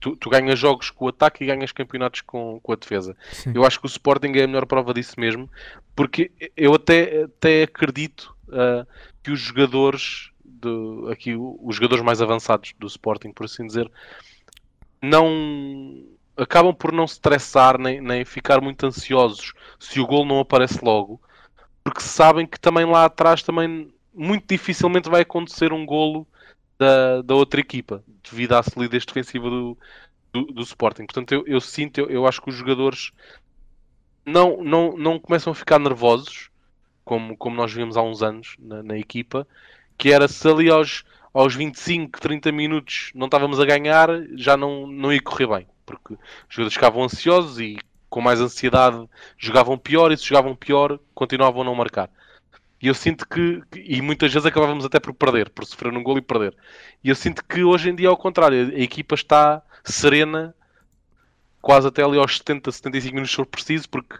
Tu, tu, ganhas jogos com o ataque e ganhas campeonatos com, com a defesa. Sim. Eu acho que o Sporting é a melhor prova disso mesmo, porque eu até, até acredito uh, que os jogadores, de, aqui os jogadores mais avançados do Sporting, por assim dizer, não acabam por não se estressar nem, nem ficar muito ansiosos se o gol não aparece logo, porque sabem que também lá atrás também muito dificilmente vai acontecer um golo da, da outra equipa, devido à solidez defensiva do, do, do Sporting. Portanto, eu, eu sinto, eu, eu, acho que os jogadores não, não, não começam a ficar nervosos, como, como nós vimos há uns anos na, na equipa, que era se ali aos, aos 25, 30 minutos não estávamos a ganhar, já não, não ia correr bem, porque os jogadores ficavam ansiosos e com mais ansiedade jogavam pior, e se jogavam pior, continuavam a não marcar. E eu sinto que, e muitas vezes acabávamos até por perder, por sofrer um gol e perder. E eu sinto que hoje em dia, ao contrário, a equipa está serena, quase até ali aos 70, 75 minutos se for preciso, porque,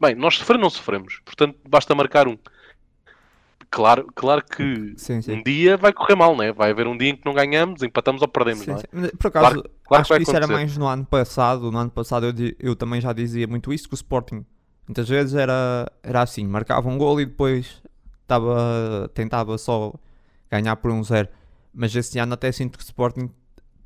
bem, nós sofrer não sofremos, portanto basta marcar um. Claro, claro que sim, sim. um dia vai correr mal, né? vai haver um dia em que não ganhamos, empatamos ou perdemos. Sim, é? Por acaso, claro, claro acho que, que isso era mais no ano passado. No ano passado eu, eu também já dizia muito isso, que o Sporting muitas vezes era, era assim: marcava um gol e depois tava, tentava só ganhar por um zero. Mas este ano até sinto que o Sporting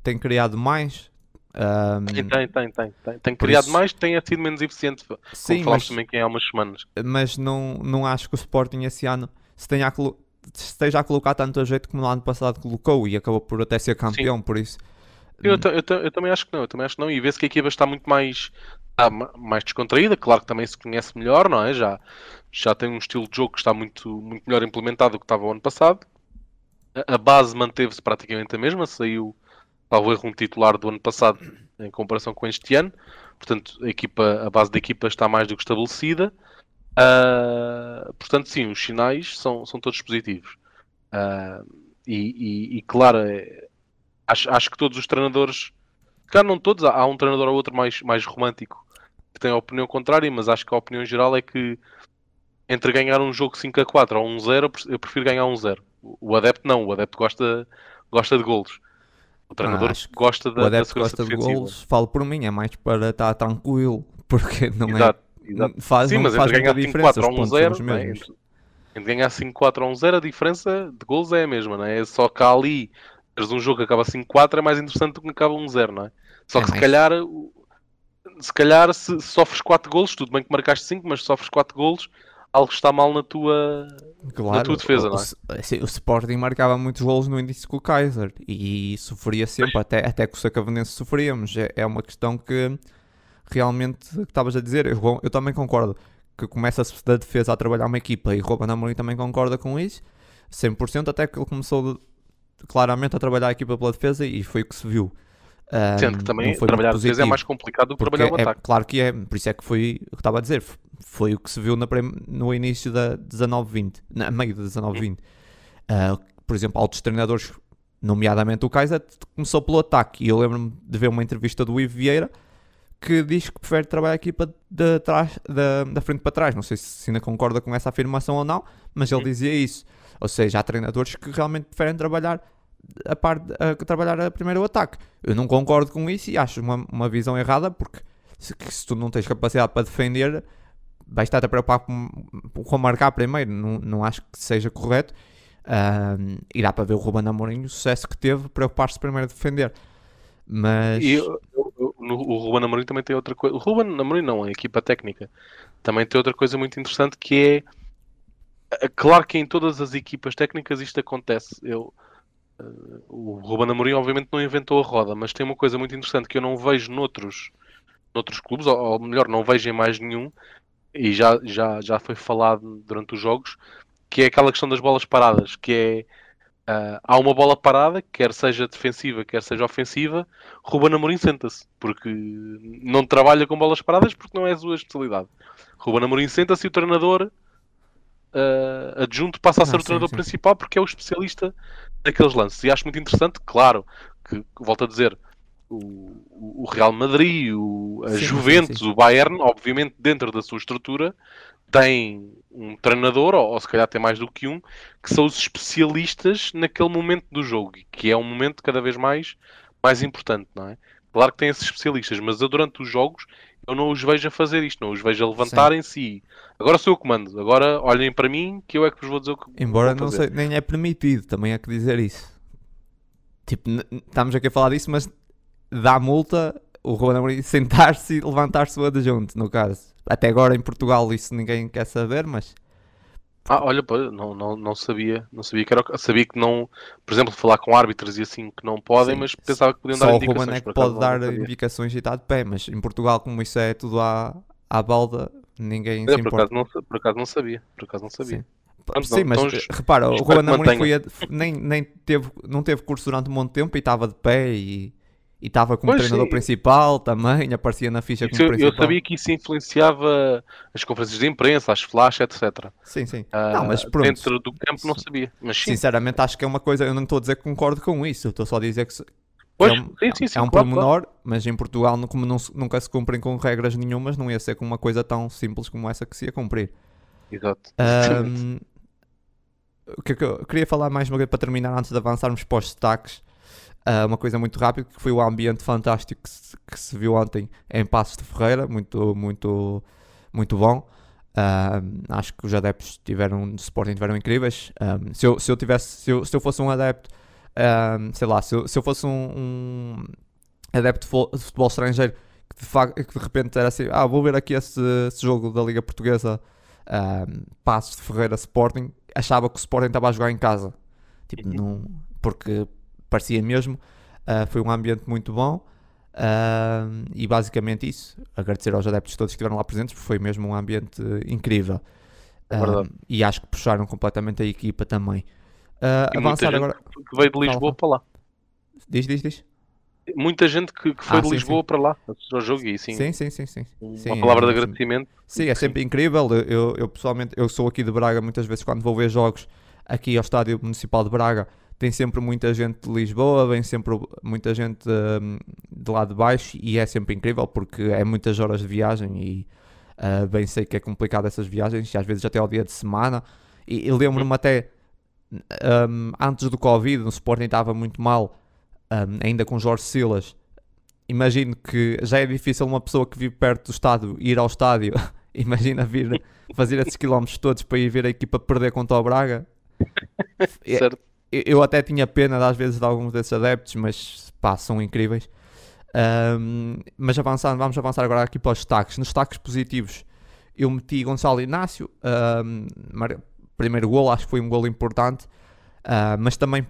tem criado mais. Um, tem, tem, tem, tem, tem. Tem criado isso... mais, tem sido menos eficiente. Sim, como mas, também que há umas semanas. Mas não, não acho que o Sporting esse ano se tenha a esteja a colocar tanto a jeito como no ano passado colocou e acabou por até ser campeão, Sim. por isso. Eu, eu, eu, também acho que não, eu também acho que não. E vê-se que a equipa está muito mais, está mais descontraída, claro que também se conhece melhor, não é? Já, já tem um estilo de jogo que está muito, muito melhor implementado do que estava o ano passado. A, base manteve-se praticamente a mesma, saiu talvez um titular do ano passado em comparação com este ano. Portanto, a, equipa, a base da equipa está mais do que estabelecida. Uh, portanto, sim, os sinais são, são todos positivos. Uh, e, e, e, claro, é, acho, acho que todos os treinadores, claro, não todos, há um treinador ou outro mais, mais romântico que tem a opinião contrária, mas acho que a opinião geral é que entre ganhar um jogo 5 a 4 ou 1 0, eu prefiro ganhar 1 0. O adepto não, o adepto gosta, gosta de golos. O treinador ah, gosta da, o adepto gosta de golos, falo por mim, é mais para estar tranquilo, porque não é Exato. é Exato. Faz, Sim, mas entre ganhar 5-4 ou 1-0, né? entre, entre ganhar 5-4 ou 1-0, a diferença de gols é a mesma, não é? Só que ali, teres um jogo que acaba 5-4 é mais interessante do que acaba 1-0, não é? Só é que se calhar, se calhar, se sofres 4 golos, tudo bem que marcaste 5, mas se sofres 4 golos, algo está mal na tua, claro, na tua defesa, o, não é? O, o Sporting marcava muitos golos no início com o Kaiser e sofria sempre, até, até que o Sacavenense sofríamos. É, é uma questão que realmente que estavas a dizer, eu, eu, também concordo que começa-se da defesa a trabalhar uma equipa e Ruben Amorim também concorda com isso, 100%, até que ele começou claramente a trabalhar a equipa pela defesa e foi o que se viu. Um, Sendo que também trabalhar defesa é mais complicado do que trabalhar o é, ataque. Claro que é, por isso é que foi o que estava a dizer, foi o que se viu na, no início da 19-20, na meio da 19-20. Uh, ah, por exemplo, altos treinadores, nomeadamente o Kaiser, começou pelo ataque e eu lembro-me de ver uma entrevista do Ivo Vieira que diz que prefere trabalhar a equipa de trás, da, da frente para trás. Não sei se ainda concorda com essa afirmação ou não, mas ele dizia isso. Ou seja, há treinadores que realmente preferem trabalhar a parte a, trabalhar a primeiro o ataque. Eu não concordo com isso e acho uma, uma visão errada porque se, se tu não tens capacidade para defender, vais estar a preocupar com, com marcar primeiro. Não, não acho que seja correto. Uh, irá para ver o Ruben Amorim o sucesso que teve, preocupar-se primeiro a defender. Mas. E o Ruben Amorim também tem outra coisa. O Ruben Amorim não, a equipa técnica também tem outra coisa muito interessante que é. Claro que em todas as equipas técnicas isto acontece. Eu, o Ruben Amorim obviamente não inventou a roda, mas tem uma coisa muito interessante que eu não vejo noutros, noutros clubes, ou, ou melhor, não vejo em mais nenhum, e já, já, já foi falado durante os jogos, que é aquela questão das bolas paradas, que é Uh, há uma bola parada, quer seja defensiva, quer seja ofensiva, Ruben Amorim senta-se, porque não trabalha com bolas paradas porque não é a sua especialidade. Ruben Amorim senta-se e o treinador uh, adjunto passa a ah, ser ah, o treinador sim. principal porque é o especialista daqueles lances. E acho muito interessante, claro, que, volto a dizer, o, o Real Madrid, o, a sim, Juventus, sim, o Bayern, obviamente dentro da sua estrutura, tem um treinador, ou, ou, se calhar tem mais do que um, que são os especialistas naquele momento do jogo, que é um momento cada vez mais, mais importante, não é? Claro que tem esses especialistas, mas eu durante os jogos eu não os vejo a fazer isto, não os vejo a levantarem-se e agora sou eu que mando, agora olhem para mim que eu é que vos vou dizer o que Embora não sei, nem é permitido, também é que dizer isso. Tipo, estamos aqui a falar disso, mas dá multa o Ruben Amorim sentar-se e levantar-se o adjunto, no caso. Até agora em Portugal isso ninguém quer saber, mas Ah, olha, não, não, não sabia, não sabia que era, o- sabia que não, por exemplo, falar com árbitros e assim que não podem, Sim, mas pensava que podiam Só dar o indicações. Ruben é que pode dar indicações e está de pé, mas em Portugal, como isso é tudo à, à balda, ninguém É, se por, importa. acaso não, por acaso não sabia, por acaso não sabia. Sim. Pronto, Sim, não, mas então, repara, o Ruben que Amorim foi a- nem, nem teve, não teve curso durante um monte de tempo e estava de pé e e estava como Pois, treinador sim. principal também, aparecia na ficha Isso como eu, eu principal. sabia que isso influenciava as conferências de imprensa, as flash, etc. Sim, sim. Ah, não, mas pronto. dentro do campo não sabia. Mas sim, Sinceramente, acho que é uma coisa. Eu não estou a dizer que concordo com isso. Estou só a dizer que, pois, é um, sim, sim, sim, é um claro, claro. pormenor, mas em Portugal, como não nunca se cumprem com regras nenhumas, não ia ser com uma coisa tão simples como essa que se ia cumprir. Exato. Ahm, o que é eu queria falar mais uma vez para terminar, antes de avançarmos para os destaques, ah, uma coisa muito rápida, que foi o ambiente fantástico que se, que se viu ontem em Passos de Ferreira, muito, muito, muito bom. Ahm, acho que os adeptos tiveram de Sporting tiveram incríveis. Ahm, se, eu, se eu tivesse, se eu, se eu fosse um adepto, ahm, sei lá, se eu, se eu fosse um, um adepto de futebol estrangeiro que de, facto, que de repente era assim, ah, vou ver aqui esse, esse jogo da Liga Portuguesa um, Passos de Ferreira Sporting, achava que o Sporting estava a jogar em casa. Tipo, Uhum. não, porque parecia mesmo. Uh, foi um ambiente muito bom. um, e basicamente isso. Agradecer aos adeptos todos que estiveram lá presentes, porque foi mesmo um ambiente incrível. Verdade. e acho que puxaram completamente a equipa também. Uh, muita avançar gente agora. que veio de Lisboa fala. para lá. Diz, diz, diz. Muita gente que, que foi Ah, de sim, Lisboa para lá ao jogo e assim, Sim, sim, sim, sim. uma Sim, palavra é de agradecimento. Sim, é sempre incrível. Eu, eu, eu, pessoalmente, eu sou aqui de Braga, muitas vezes quando vou ver jogos aqui ao Estádio Municipal de Braga, tem sempre muita gente de Lisboa, vem sempre muita gente hum, de lá de baixo e é sempre incrível porque é muitas horas de viagem e ah, bem sei que é complicado essas viagens, e às vezes até ao dia de semana. E, e lembro-me até hum, antes do Covid, no Sporting estava muito mal, hum, ainda com Jorge Silas. Imagino que já é difícil uma pessoa que vive perto do estádio ir ao estádio. Imagina vir fazer esses quilómetros todos para ir ver a equipa perder contra o Braga. É- Certo? Eu- até tinha pena às vezes de alguns desses adeptos, mas pá, são incríveis. Ahm, mas avançando, vamos avançar agora aqui para os destaques. Nos destaques positivos, eu meti Gonçalo Inácio, mar- primeiro gol, acho que foi um gol importante, ah, mas também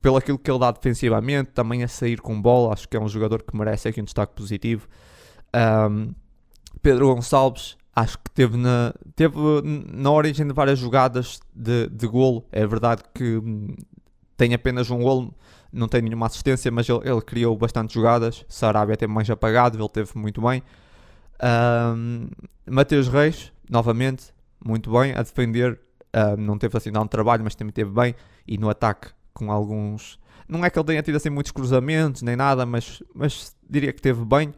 pelo aquilo que ele dá defensivamente, também a sair com bola, acho que é um jogador que merece aqui um destaque positivo. Ahm, Pedro Gonçalves, acho que teve na, teve na origem de várias jogadas de, de golo. É verdade que hum, tem apenas um golo, não tem nenhuma assistência, mas ele, ele criou bastante jogadas. Sarabia teve mais apagado, ele teve muito bem. Ahm, Mateus Reis, novamente, muito bem a defender. Ahm, não teve assim tanto trabalho, mas também teve bem. E no ataque, com alguns. Não é que ele tenha tido assim muitos cruzamentos nem nada, mas, mas diria que teve bem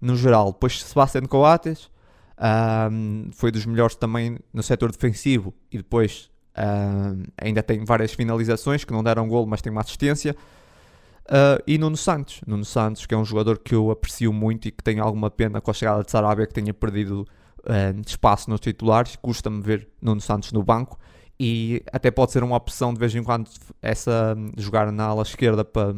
no geral. Depois Sebastián Coates ahm, foi dos melhores também no setor defensivo e depois ahm, ainda tem várias finalizações que não deram golo, mas tem uma assistência. Ah, e Nuno Santos, Nuno Santos, que é um jogador que eu aprecio muito e que tenho alguma pena com a chegada de Sarabia que tenha perdido espaço nos titulares. Custa-me ver Nuno Santos no banco e até pode ser uma opção de vez em quando essa jogar na ala esquerda para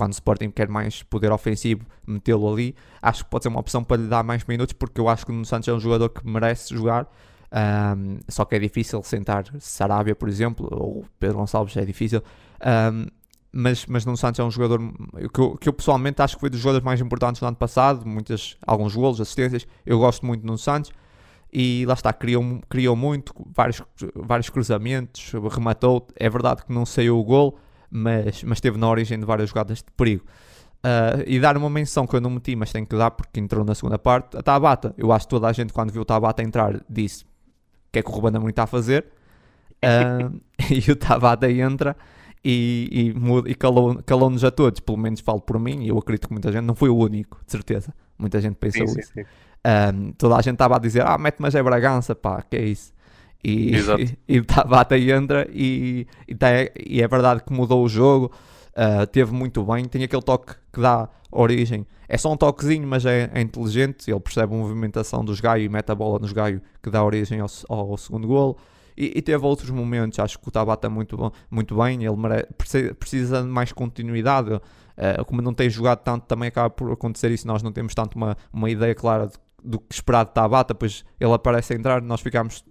quando o Sporting quer mais poder ofensivo, metê-lo ali. Acho que pode ser uma opção para lhe dar mais minutos, porque eu acho que o Santos é um jogador que merece jogar. Ahm, só que é difícil sentar Sarabia, por exemplo, ou Pedro Gonçalves é difícil. Ahm, mas, mas Nuno Santos é um jogador que eu, que eu pessoalmente acho que foi dos jogadores mais importantes do ano passado. Muitas, alguns golos, assistências. Eu gosto muito de Nuno Santos. E lá está, criou, criou muito, vários, vários cruzamentos, rematou. É verdade que não saiu o gol, mas, mas esteve na origem de várias jogadas de perigo. Uh, e dar uma menção que eu não meti, mas tenho que dar porque entrou na segunda parte, a Tabata. Eu acho que toda a gente, quando viu o Tabata entrar, disse o que é que o Ruben Amorim está a fazer. Uh, e o Tabata entra e, e, e calou- calou-nos a todos, pelo menos falo por mim, e eu acredito que muita gente, não foi o único, de certeza. Muita gente pensou Sim, sim, isso. sim. Um, toda a gente estava a dizer, ah, mete mas é Bragança, pá, que é isso? E, Exato. e o Tabata entra e, e, tá- e é verdade que mudou o jogo, uh, teve muito bem, tem aquele toque que dá origem, é só um toquezinho, mas é, é inteligente, ele percebe a movimentação dos Gaio e mete a bola nos Gaio que dá origem ao, ao segundo golo. E, e teve outros momentos, acho que o Tabata muito, bom, muito bem, ele mere- preci- precisa de mais continuidade, uh, como não tem jogado tanto, também acaba por acontecer isso, nós não temos tanto uma, uma ideia clara de do que esperado de Tabata, pois ele aparece a entrar, nós ficámos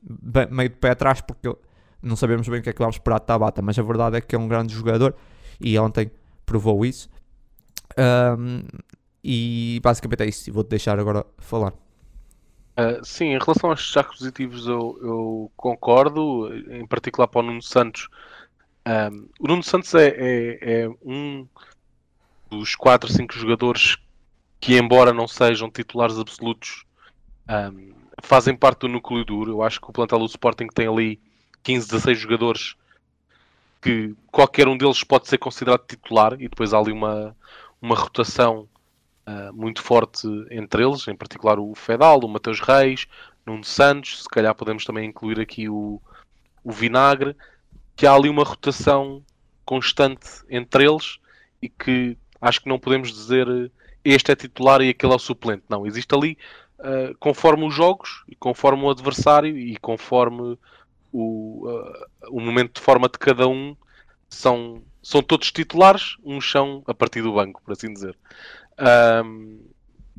meio de pé atrás porque não sabemos bem o que é que vamos esperar de Tabata, mas a verdade é que é um grande jogador e ontem provou isso. Um, e basicamente é isso, vou-te deixar agora falar. Uh, sim, em relação aos destaques positivos eu, eu, concordo, em particular para o Nuno Santos. Um, o Nuno Santos é, é, é um dos 4, 5 jogadores que, embora não sejam titulares absolutos, um, fazem parte do núcleo duro. Eu acho que o plantel do Sporting tem ali 15, 16 jogadores que qualquer um deles pode ser considerado titular e depois há ali uma, uma rotação uh, muito forte entre eles, em particular o Fedal, o Mateus Reis, Nuno Santos, se calhar podemos também incluir aqui o, o Vinagre, que há ali uma rotação constante entre eles e que acho que não podemos dizer este é titular e aquele é o suplente. Não, existe ali uh, conforme os jogos e conforme o adversário e conforme o, uh, o momento de forma de cada um são, são todos titulares, uns são a partir do banco, por assim dizer. Um,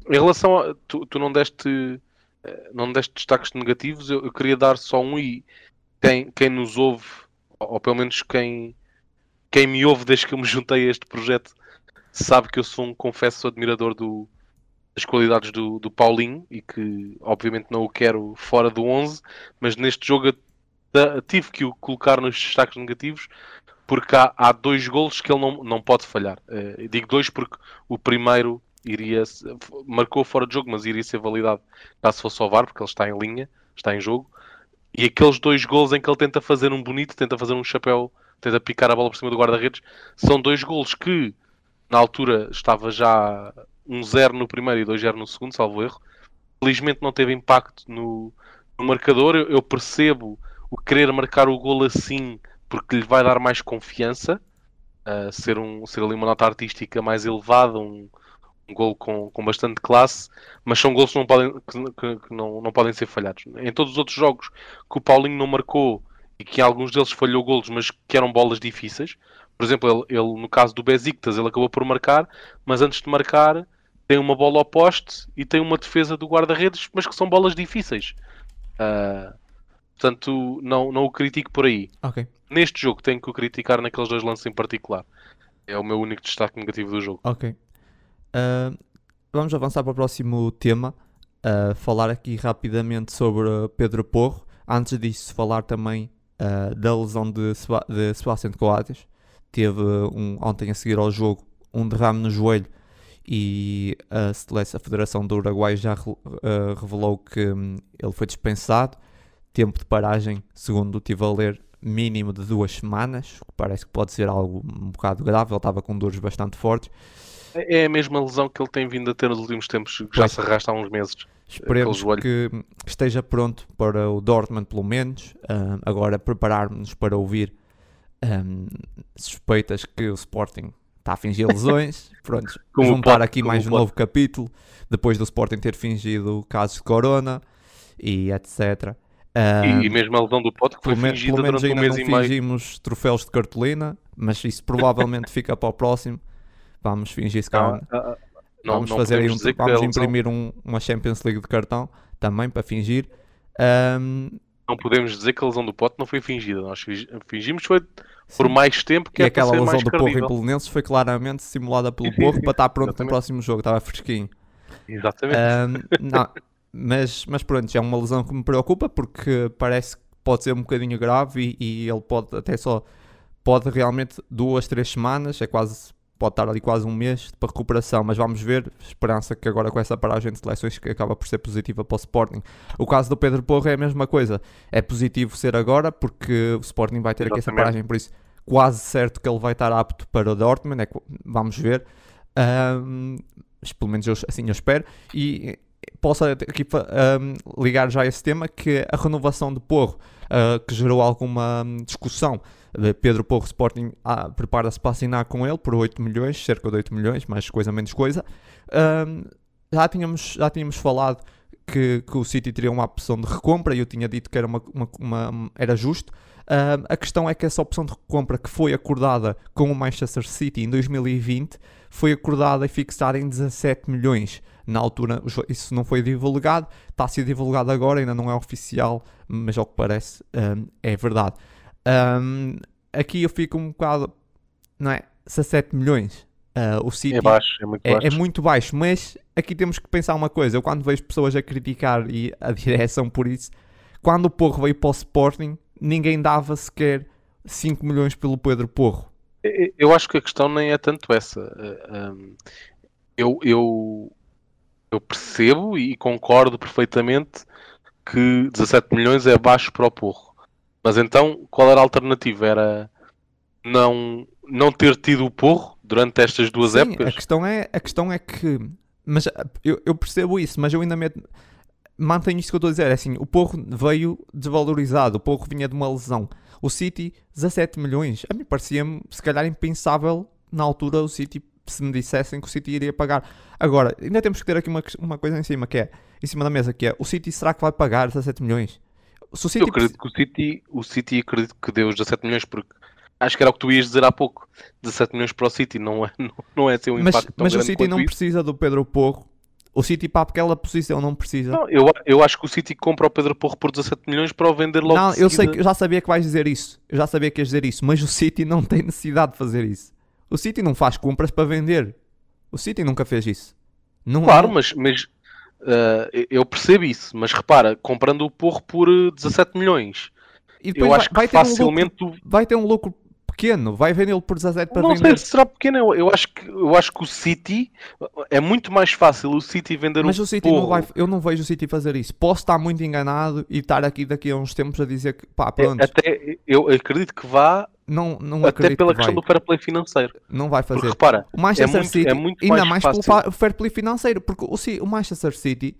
em relação a. Tu, tu, não deste. Eh, não deste destaques negativos, eu, eu, queria dar só um e quem, quem nos ouve, ou pelo menos quem, quem me ouve desde que eu me juntei a este projeto, sabe que eu sou um confesso admirador do, das qualidades do, do Paulinho e que obviamente não o quero fora do 11, mas neste jogo tive que o colocar nos destaques negativos porque há, há dois golos que ele não, não pode falhar. Uh, digo dois porque o primeiro iria marcou fora de jogo, mas iria ser validado caso fosse ao VAR, porque ele está em linha, está em jogo. E aqueles dois gols em que ele tenta fazer um bonito, tenta fazer um chapéu, tenta picar a bola por cima do guarda-redes, são dois gols que na altura estava já 1-0 no primeiro e 2-0 no segundo, salvo erro. Felizmente não teve impacto no, no marcador. Eu, eu percebo o querer marcar o gol assim porque lhe vai dar mais confiança, uh, ser, um, ser ali uma nota artística mais elevada, um, um gol com, com bastante classe, mas são gols que não podem, que, que não, não podem ser falhados. Em todos os outros jogos que o Paulinho não marcou e que em alguns deles falhou golos, mas que eram bolas difíceis, por exemplo, ele, ele no caso do Besiktas, ele acabou por marcar, mas antes de marcar tem uma bola ao poste e tem uma defesa do guarda-redes, mas que são bolas difíceis. Uh, portanto, não, não o critico por aí. Okay. Neste jogo tenho que o criticar naqueles dois lances em particular. É o meu único destaque negativo do jogo. Ok. Uh, vamos avançar para o próximo tema. Uh, falar aqui rapidamente sobre Pedro Porro. Antes disso, falar também da lesão de, de Sebastián Coates. Teve um, ontem a seguir ao jogo um derrame no joelho e a, Celeste, a Federação do Uruguai já revelou que um, ele foi dispensado. Tempo de paragem, segundo estive a ler, mínimo de duas semanas, que parece que pode ser algo um bocado grave. Ele estava com dores bastante fortes. É a mesma lesão que ele tem vindo a ter nos últimos tempos, que já se arrasta há uns meses. Esperemos que esteja pronto para o Dortmund, pelo menos. Uh, agora, preparar-nos para ouvir um, suspeitas que o Sporting está a fingir lesões. Pronto, juntar aqui mais um novo capítulo, depois do Sporting ter fingido casos de corona e etc. Um, e, e, mesmo a lesão do pote que foi fingida pelo menos durante ainda um mês não e meio. fingimos troféus de cartolina, mas isso provavelmente fica para o próximo. Vamos fingir se calhar. Não, uh, não, vamos não fazer aí um, vamos imprimir um, uma Champions League de cartão também para fingir. Um, não podemos dizer que a lesão do pote não foi fingida. Nós fingimos foi por mais tempo que e é aquela lesão do Porro em Belenenses foi claramente simulada pelo Porro para estar pronto no próximo jogo, estava fresquinho. Exatamente. Um, não, mas, mas pronto, é uma lesão que me preocupa porque parece que pode ser um bocadinho grave e, e ele pode até só pode realmente duas, três semanas, é quase pode estar ali quase um mês para recuperação, mas vamos ver, esperança que agora com essa paragem de seleções que acaba por ser positiva para o Sporting. O caso do Pedro Porro é a mesma coisa, é positivo ser agora porque o Sporting vai ter Exatamente. aqui essa paragem, por isso quase certo que ele vai estar apto para o Dortmund, é, vamos ver, um, pelo menos eu, assim eu espero, e posso aqui um, ligar já esse tema, que a renovação de Porro, uh, que gerou alguma hum, discussão, Pedro Porro Sporting ah, prepara-se para assinar com ele por 8 milhões, cerca de 8 milhões, mais coisa menos coisa. Um, já, tínhamos, já tínhamos falado que, que, o City teria uma opção de recompra e eu tinha dito que era, uma, uma, uma era justo. Uh, a questão é que essa opção de recompra que foi acordada com o Manchester City em 2020 foi acordada e fixada em 17 milhões Na altura isso não foi divulgado, está a ser divulgado agora, ainda não é oficial, mas ao que parece hum, é verdade. Hum, aqui eu fico um bocado, não é? 17 milhões. Ah, o City É baixo, é muito é, baixo. é muito baixo, mas aqui temos que pensar uma coisa. Eu quando vejo pessoas a criticar e a direção por isso, quando o Porro veio para o Sporting, ninguém dava sequer 5 milhões pelo Pedro Porro. Eu- acho que a questão nem é tanto essa. Uh, um, Eu, eu, eu percebo e concordo perfeitamente que 17 milhões é baixo para o porro. Mas então, qual era a alternativa? Era não, não ter tido o porro durante estas duas Sim, a épocas? questão é, a questão é que. Mas ah, eu, eu percebo isso, mas eu ainda me, mantenho isso que eu estou a dizer. É assim, o Porro veio desvalorizado, o Porro vinha de uma lesão. O City, 17 milhões. A mim parecia-me, se calhar, impensável na altura o City, se me dissessem que o City iria pagar. Agora, ainda temos que ter aqui uma, uma coisa em cima, que é, em cima da mesa, que é, o City será que vai pagar 17 milhões? Se o City Eu acredito que o City, o City acredito que deu os 17 milhões porque acho que era o que tu ias dizer há pouco. 17 milhões para o City não é, não, não é ser um mas, impacto tão mas o grande City não isso. precisa do Pedro Porro. O City para aquela posição não precisa. Não, eu, eu acho que o City compra o Pedro Porro por 17 milhões para o vender logo Não, eu sei que eu já sabia que vais dizer isso. Eu já sabia que ias dizer isso, mas o City não tem necessidade de fazer isso. O City não faz compras para vender. O City nunca fez isso. Não, Claro, não- mas, mas ah, eu percebo isso, mas repara, comprando o Porro por eh, 17 milhões, e depois eu vai, acho que vai ter um lucro, facilmente vai ter um lucro pequeno, vai vendê-lo por 17 para não vender. sei se será pequeno, eu, eu acho que eu acho que o City é muito mais fácil o City vender Mas o o City Porro. não vai, eu não vejo o City fazer isso. Posso estar muito enganado e estar aqui daqui a uns tempos a dizer que pá, É, pronto, Até eu acredito que vá não, não até pela que questão vai. do fair play financeiro. Não vai Porque fazer. repara, O Manchester muito- City, é muito ainda mais mais, pelo fa- fair play financeiro, porque o, o Manchester City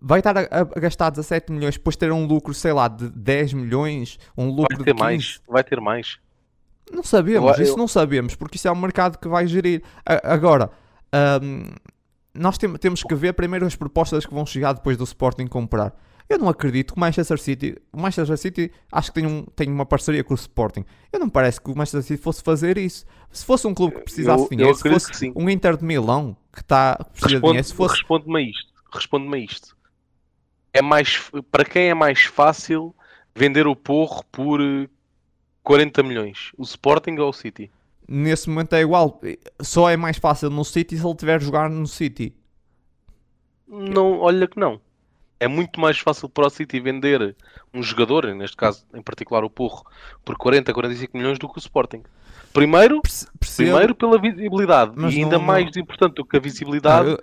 vai estar a, a gastar 17 milhões, depois ter um lucro, sei lá, de 10 milhões, um lucro vai de ter 15. mais, vai ter mais. Não sabemos, Eu- isso eu- não sabemos, porque isso é um mercado que vai gerir. A- agora, ahm, nós tem- temos que ver primeiro as propostas que vão chegar depois do Sporting comprar. Eu não acredito que o Manchester City, o Manchester City acho que tem, um, tem uma parceria com o Sporting. Eu não parece que o Manchester City fosse fazer isso. Se fosse um clube que precisasse de dinheiro, se fosse um Inter de Milão que está que precisa de Responde- dinheiro, se fosse Responde-me a isto. Responde-me a isto. É mais, para quem é mais fácil vender o Porro por eh, 40 milhões? O Sporting ou o City? nesse momento é igual. Só é mais fácil no City se ele tiver a jogar no City. Não, olha que não. É muito mais fácil para o City vender um jogador, neste caso em particular o Porro, por 40, 45 milhões do que o Sporting. Primeiro, Percebo. primeiro pela visibilidade Mas e ainda não- mais importante do que a visibilidade, eu-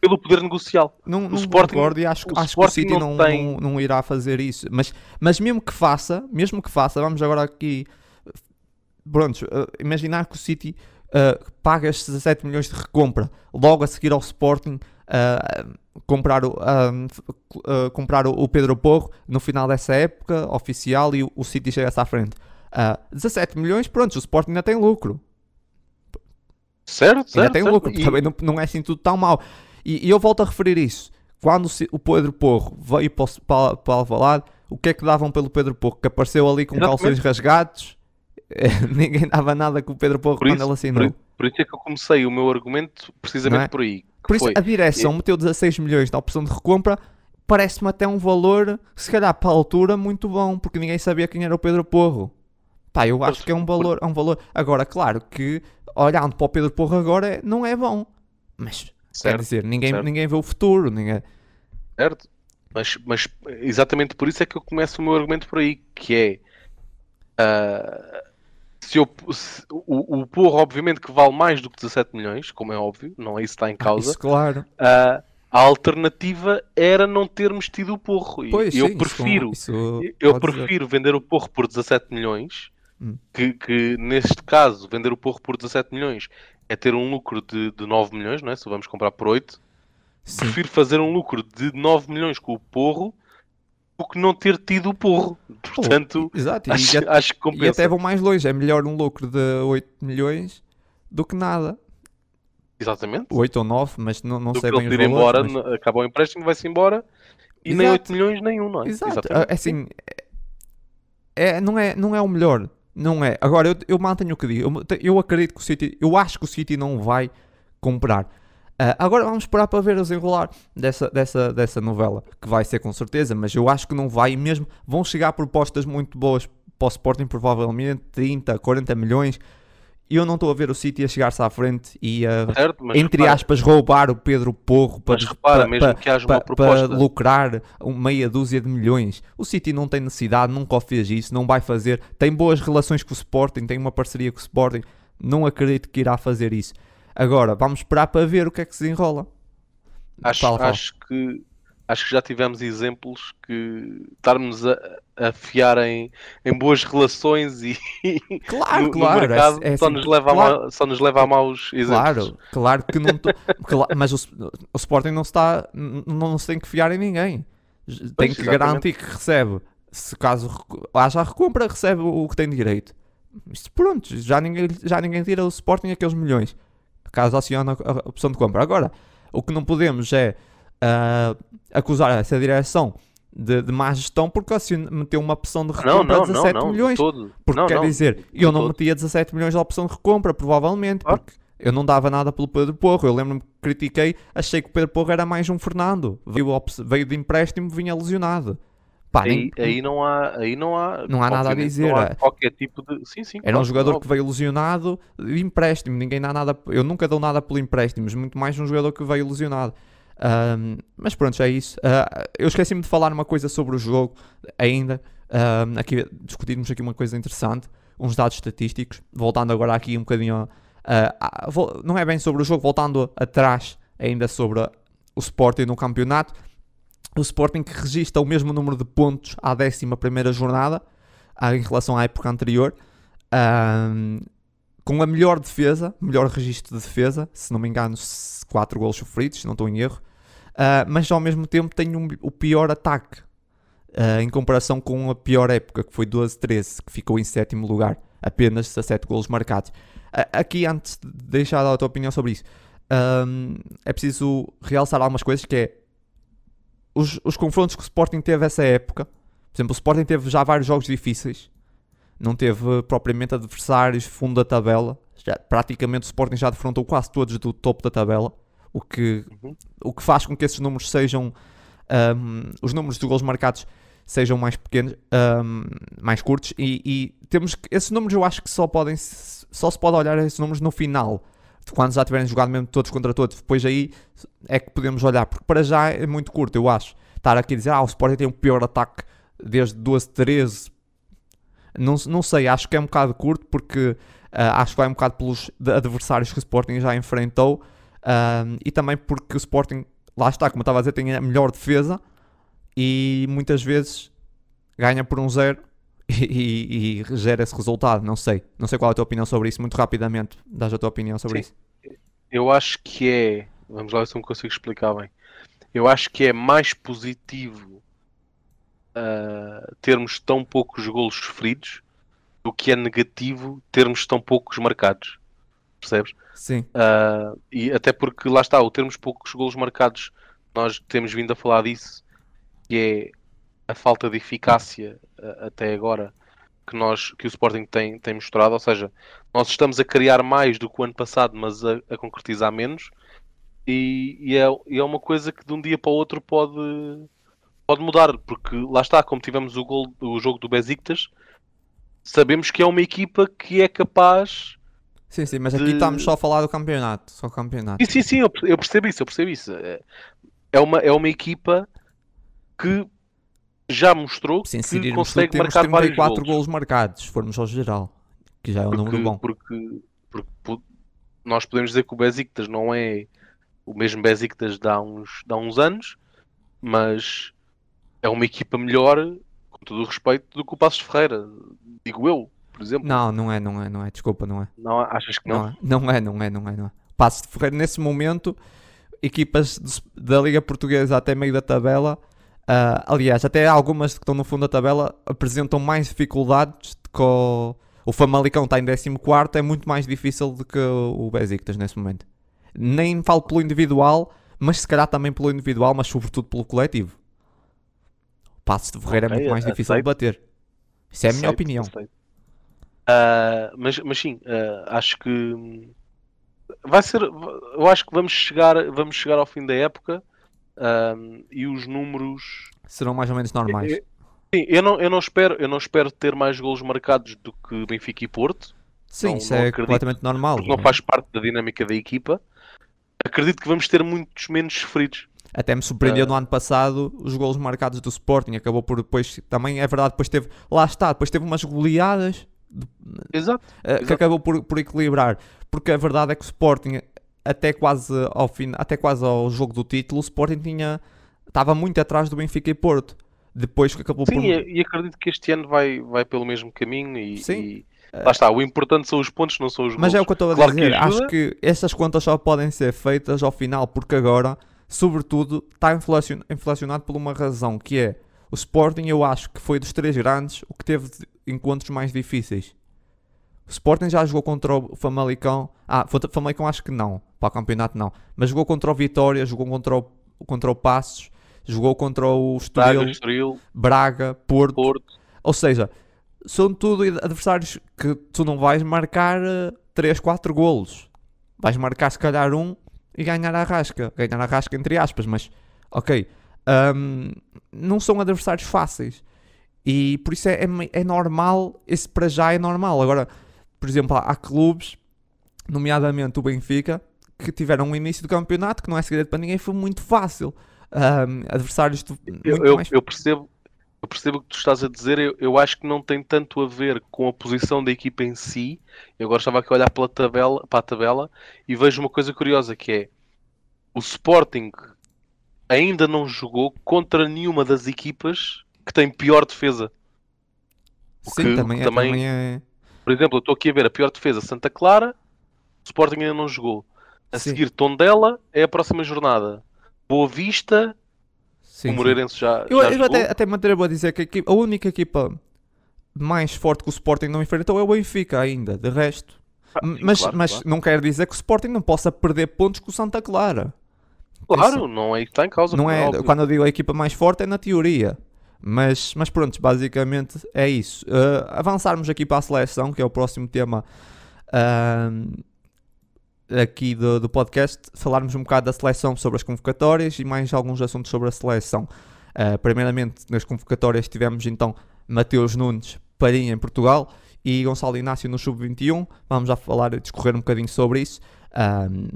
pelo poder negocial. Não, não Sporting- concordo e acho, o acho que o City não tem- não, irá fazer isso. Mas, mas mesmo que faça, mesmo que faça, vamos agora aqui. Prontos, eh, imaginar que o City eh, paga estes 17 milhões de recompra, logo a seguir ao Sporting eh, comprar, o, ah, f- eh, comprar o, Pedro Porro no final dessa época oficial e o, o City chega-se à frente. Ah, 17 milhões, pronto, o Sporting ainda tem lucro. Certo, certo. Ainda tem certo. lucro, E- também não, não é assim tudo tão mau. E, e eu volto a referir isso. Quando o Pedro Porro veio para, o- para, para Alvalade, o que é que davam pelo Pedro Porro? Que apareceu ali com Exatamente. calções rasgados. Ninguém dava nada com o Pedro Porro Por quando isso- ele assinou. Por, por isso é que eu comecei o meu argumento precisamente é? por aí. Por isso, foi, a direção meteu 16 milhões na opção de recompra. Parece-me até um valor, se calhar para a altura, muito bom, porque ninguém sabia quem era o Pedro Porro. Pá, eu acho que é um valor, é um valor. Agora, claro que olhando para o Pedro Porro agora não é bom. Mas quer certo, dizer, ninguém, certo. ninguém vê o futuro. Ninguém... certo. Mas, mas exatamente por isso é que eu começo o meu argumento por aí, que é ah, se eu, se- o, o Porro obviamente que vale mais do que 17 milhões, como é óbvio, não é isso que está em causa. Isso, claro. Ah, a alternativa era não termos tido o Porro. E Pois, eu sim, isso- prefiro isso Eu pode dizer. prefiro vender o porro por 17 milhões, Hum. que, que neste caso, vender o porro por 17 milhões é ter um lucro de, de 9 milhões, não é? Se vamos comprar por 8, Sim. prefiro fazer um lucro de 9 milhões com o porro do que não ter tido o porro. Portanto, Exato, e, acho, e, acho que e compensa. até vão mais longe. É melhor um lucro de 8 milhões do que nada. Exatamente. 8 ou 9, mas não, não do sei que bem ele os ir embora, valores. mas- acaba o empréstimo, vai-se embora e nem Exato. 8 milhões nenhum, não é? Exato. Exatamente. É assim, é, é- não, é, não é o melhor. Não é. Agora, eu, eu mantenho o que digo. Eu, eu acredito que o City. Eu acho que o City não vai comprar. Uh, agora vamos esperar para ver o desenrolar dessa, dessa, dessa novela, que vai ser com certeza, mas eu acho que não vai, e mesmo vão chegar propostas muito boas para o Sporting, provavelmente 30, 40 milhões. E eu não estou a ver o City a chegar-se à frente e a, Certo, entre repara, aspas, roubar o Pedro Porro para, repara, para- para- para- lucrar meia dúzia de milhões. O City não tem necessidade, nunca fez isso, não vai fazer. Tem boas relações com o Sporting, tem uma parceria com o Sporting. Não acredito que irá fazer isso. Agora, vamos esperar para ver o que é que se desenrola. Acho, Fala, fala. acho que acho que já tivemos exemplos que estarmos a, a fiar em, em boas relações e Claro, no, claro. no mercado é, é só, assim, nos leva claro, a, só nos leva a maus exemplos. Claro, claro que não. tô- mas o, o Sporting não se, está, n- não se tem que fiar em ninguém. Tem Pois, que exatamente. garantir que recebe. Se caso haja recompra, recebe o o que tem direito. Isto pronto, já ninguém, já ninguém tira o Sporting aqueles milhões. Caso acione a, a opção de compra. Agora, o que não podemos é ah, acusar essa direção de, de má gestão porque acion- meteu uma opção de recompra não, de não, 17 não, milhões. todo. Porque quer dizer, eu não todo. metia 17 milhões de opção de recompra, provavelmente, Claro. porque eu não dava nada pelo Pedro Porro. Eu lembro-me que critiquei, achei que o Pedro Porro era mais um Fernando. Veio, veio de empréstimo, vinha lesionado. Pá, nem- Aí, aí não há, aí não há, Não há nada a dizer, Não há é. qualquer tipo de. Sim, sim. era um jogador que veio lesionado de empréstimo. Ninguém dá nada. Eu nunca dou nada pelo empréstimo, mas muito mais um jogador que veio lesionado. Ahm, mas pronto, é isso. Ah, eu esqueci-me de falar uma coisa sobre o jogo ainda. Ahm, aqui, discutirmos aqui uma coisa interessante, uns dados estatísticos. Voltando agora aqui um bocadinho. vol- não é bem sobre o jogo, voltando atrás ainda sobre o Sporting no campeonato. O Sporting que registra o mesmo número de pontos à 11 jornada ah, em relação à época anterior. Ahm, com a melhor defesa, melhor registro de defesa, se não me engano, 4 golos sofridos, se não estou em erro, Ah, mas ao mesmo tempo tem um- o pior ataque ah, em comparação com a pior época, que foi 12-13, que ficou em sétimo lugar, apenas 17 golos marcados. Ah, aqui, antes de deixar a tua opinião sobre isso, ahm, é preciso realçar algumas coisas que é os, os confrontos que o Sporting teve essa época. Por exemplo, o Sporting teve já vários jogos difíceis não teve propriamente adversários fundo da tabela. Já, praticamente o Sporting já defrontou quase todos do topo da tabela, o que, Uhum. o que faz com que esses números sejam ahm, os números de gols marcados sejam mais pequenos, ahm, mais curtos e, e temos que, esses números eu acho que só podem se- só se pode olhar esses números no final quando já tiverem jogado mesmo todos contra todos depois aí é que podemos olhar porque para já é muito curto eu acho. Estar aqui a dizer ah o Sporting tem o pior ataque desde 12 13 não, não sei, acho que é um bocado curto porque ah, acho que vai um bocado pelos adversários que o Sporting já enfrentou ahm, e também porque o Sporting, lá está, como eu estava a dizer, tem a melhor defesa e muitas vezes ganha por um zero e, e- gera esse resultado. Não sei, não sei qual é a tua opinião sobre isso. Muito rapidamente, dás a tua opinião sobre Sim. isso. Eu acho que é. Vamos lá ver se eu me consigo explicar bem. Eu acho que é mais positivo ah, termos tão poucos golos sofridos do que é negativo termos tão poucos marcados. Percebes? Sim, Ah, e até porque lá está, o termos poucos golos marcados, nós temos vindo a falar disso, que é a falta de eficácia ah, até agora que, nós, que o Sporting tem, tem mostrado, ou seja, nós estamos a criar mais do que o ano passado, mas a, a concretizar menos, e, e é, e é uma coisa que de um dia para o outro pode, pode mudar, porque lá está, como tivemos o, gol, o jogo do Besiktas, sabemos que é uma equipa que é capaz sim, sim, mas aqui De- estamos só a falar do campeonato. Só campeonato. Sim, sim, sim, eu percebo isso, eu percebo isso. É- É uma, é uma equipa que já mostrou que consegue temos marcar vários 34 golos. golos marcados, se formos ao geral, que já é um número Porque, bom. porque, porque po- nós podemos dizer que o Besiktas não é o mesmo Besiktas de há uns, de há uns anos, mas é uma equipa melhor, com todo o respeito, do que o Passos de Ferreira, digo eu, por exemplo. Não, não é, não é, não é, desculpa, não é. Não, achas que não? Não é, não é, não é, não é. Não é. Passos de Ferreira, nesse momento, equipas de- da Liga Portuguesa até meio da tabela, ah, aliás, até algumas que estão no fundo da tabela apresentam mais dificuldades que o, o Famalicão está em 14, é muito mais difícil do que o Besiktas nesse momento. Nem falo pelo individual, mas se calhar também pelo individual, mas sobretudo pelo coletivo. O Passos de Ferreira é Ok, muito mais difícil de aceito. bater. Isso é a minha Aceito, opinião. aceito. Ah, mas, mas sim, ah, acho que vai ser. Eu acho que vamos chegar, vamos chegar ao fim da época um, e os números serão mais ou menos normais. Sim, eu não, eu não espero, eu não espero ter mais golos marcados do que Benfica e Porto. Sim, não, isso não é completamente normal. Porque não é? faz parte da dinâmica da equipa. Acredito que vamos ter muitos menos sofridos. Até me surpreendeu uh... no ano passado os golos marcados do Sporting. Acabou por depois, também é verdade, depois teve, lá está, depois teve umas goleadas exato, uh, exato. que acabou por, por equilibrar. Porque a verdade é que o Sporting, até quase ao fim, até quase ao jogo do título, o Sporting tinha estava muito atrás do Benfica e Porto. Depois que acabou Sim, por. E, acredito que este ano vai, vai pelo mesmo caminho e, Sim. E... Lá está, o importante são os pontos, não são os gols. Mas é o que eu estou a claro dizer. Que Acho que essas contas só podem ser feitas ao final, porque agora, sobretudo, está inflacionado por uma razão que é o Sporting. Eu acho que foi dos três grandes o que teve encontros mais difíceis. O Sporting já jogou contra o Famalicão. Ah, Famalicão acho que não, para o campeonato não. Mas jogou contra o Vitória, jogou contra o, contra o Passos jogou contra o Estoril, Braga, Estoril, Braga Porto. Porto. Ou seja, são tudo adversários que tu não vais marcar 3, eh, 4 golos. Vais marcar se calhar um e ganhar a rasca. Ganhar a rasca entre aspas, mas ok. Um, não são adversários fáceis. E por isso é, é, é, normal, esse para já é normal. Agora, por exemplo, há, há clubes, nomeadamente o Benfica, que tiveram um início do campeonato que não é segredo para ninguém, foi muito fácil. Um, adversários do, eu, eu, mais... eu, percebo eu percebo o que tu estás a dizer eu, eu acho que não tem tanto a ver com a posição da equipa em si eu agora estava aqui a olhar pela tabela, para a tabela e vejo uma coisa curiosa que é o Sporting ainda não jogou contra nenhuma das equipas que tem pior defesa. O Sim, que, também, é, também, também é... Por exemplo, eu estou aqui a ver a pior defesa Santa Clara, o Sporting ainda não jogou. A Sim. seguir Tondela é a próxima jornada. Boa Vista, sim, o Moreirense sim. já. Eu, já eu até, até me atrevo a dizer que a, equipa, a, única equipa mais forte que o Sporting não enfrentou é o Benfica ainda, de resto. Ah, mas claro, mas claro. não quer dizer que o Sporting não possa perder pontos com o Santa Clara. Claro, isso, não é que está em causa. Não é, quando eu digo a equipa mais forte é na teoria. Mas, mas pronto, basicamente é isso. Uh, avançarmos aqui para a seleção, que é o próximo tema. Uh, aqui do, do podcast falarmos um bocado da seleção sobre as convocatórias e mais alguns assuntos sobre a seleção. Uh, primeiramente, nas convocatórias tivemos então Mateus Nunes, Parinha em Portugal e Gonçalo Inácio no Sub-21. Vamos já falar, discorrer um bocadinho sobre isso. Um,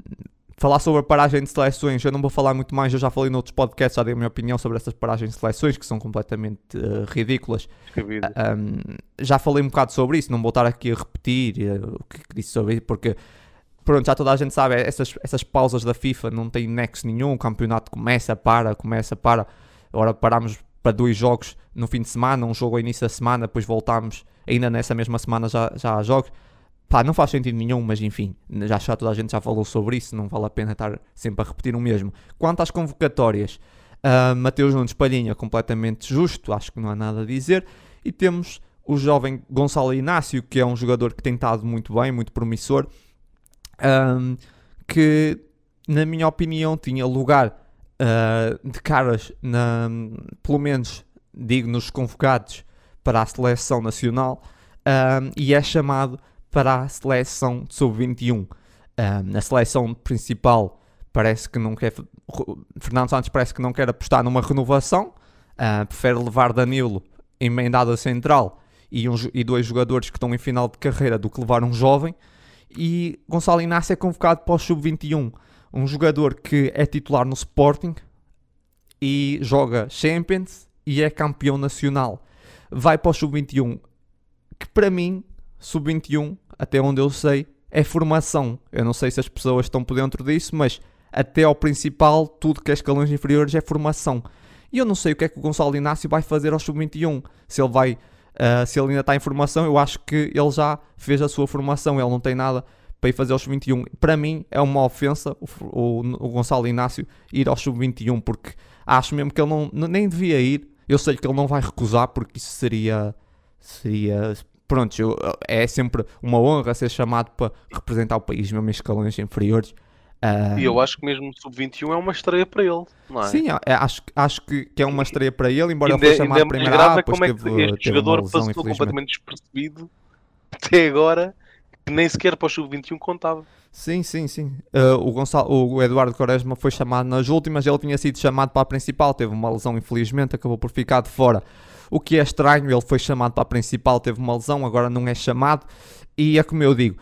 falar sobre a paragem de seleções, eu não vou falar muito mais, eu já falei noutros podcasts, já dei a minha opinião sobre essas paragens de seleções que são completamente uh, ridículas. Um, já falei um bocado sobre isso, não vou estar aqui a repetir uh, o que disse sobre isso, porque pronto, já toda a gente sabe, essas, essas pausas da FIFA não têm nexo nenhum, o campeonato começa, para, começa, para. Agora paramos para dois jogos no fim de semana, um jogo ao início da semana, depois voltamos, ainda nessa mesma semana já, já há jogos. Pá, não faz sentido nenhum, mas enfim, já, já toda a gente já falou sobre isso, não vale a pena estar sempre a repetir o mesmo. Quanto às convocatórias, uh, Mateus Nunes Palhinha, completamente justo, acho que não há nada a dizer, e temos o jovem Gonçalo Inácio, que é um jogador que tem estado muito bem, muito promissor, um, que, na minha opinião, tinha lugar uh, de caras, na, pelo menos digo, nos convocados para a seleção nacional um, e é chamado para a seleção de sub-21. Um, a seleção principal parece que não quer. Fernando Santos parece que não quer apostar numa renovação, uh, prefere levar Danilo emendado a central e, um, e dois jogadores que estão em final de carreira do que levar um jovem e Gonçalo Inácio é convocado para o Sub-21, um jogador que é titular no Sporting e joga Champions e é campeão nacional. Vai para o Sub-21, que para mim, Sub-21, até onde eu sei, é formação. Eu não sei se as pessoas estão por dentro disso, mas até ao principal, tudo que é escalões inferiores é formação. E eu não sei o que é que o Gonçalo Inácio vai fazer ao Sub-21. Se ele vai Uh, se ele ainda está em formação, eu acho que ele já fez a sua formação, ele não tem nada para ir fazer aos 21. Para mim é uma ofensa o, o, o Gonçalo Inácio ir ao sub-21, porque acho mesmo que ele não, nem devia ir. Eu sei que ele não vai recusar, porque isso seria. seria pronto, eu, é sempre uma honra ser chamado para representar o país, mesmo em escalões inferiores. Uh... E eu acho que mesmo o Sub-21 é uma estreia para ele, não é? Sim, é, acho, acho que, que é uma estreia para ele, embora ele fosse chamado a primeira grave é como é que teve, este jogador lesão, passou completamente despercebido até agora, que nem sequer para o Sub-21 contava. Sim, sim, sim. Uh, o, Gonçalo, o Eduardo Quaresma foi chamado nas últimas, ele tinha sido chamado para a principal, teve uma lesão, infelizmente, acabou por ficar de fora. O que é estranho, ele foi chamado para a principal, teve uma lesão, agora não é chamado. E é como eu digo,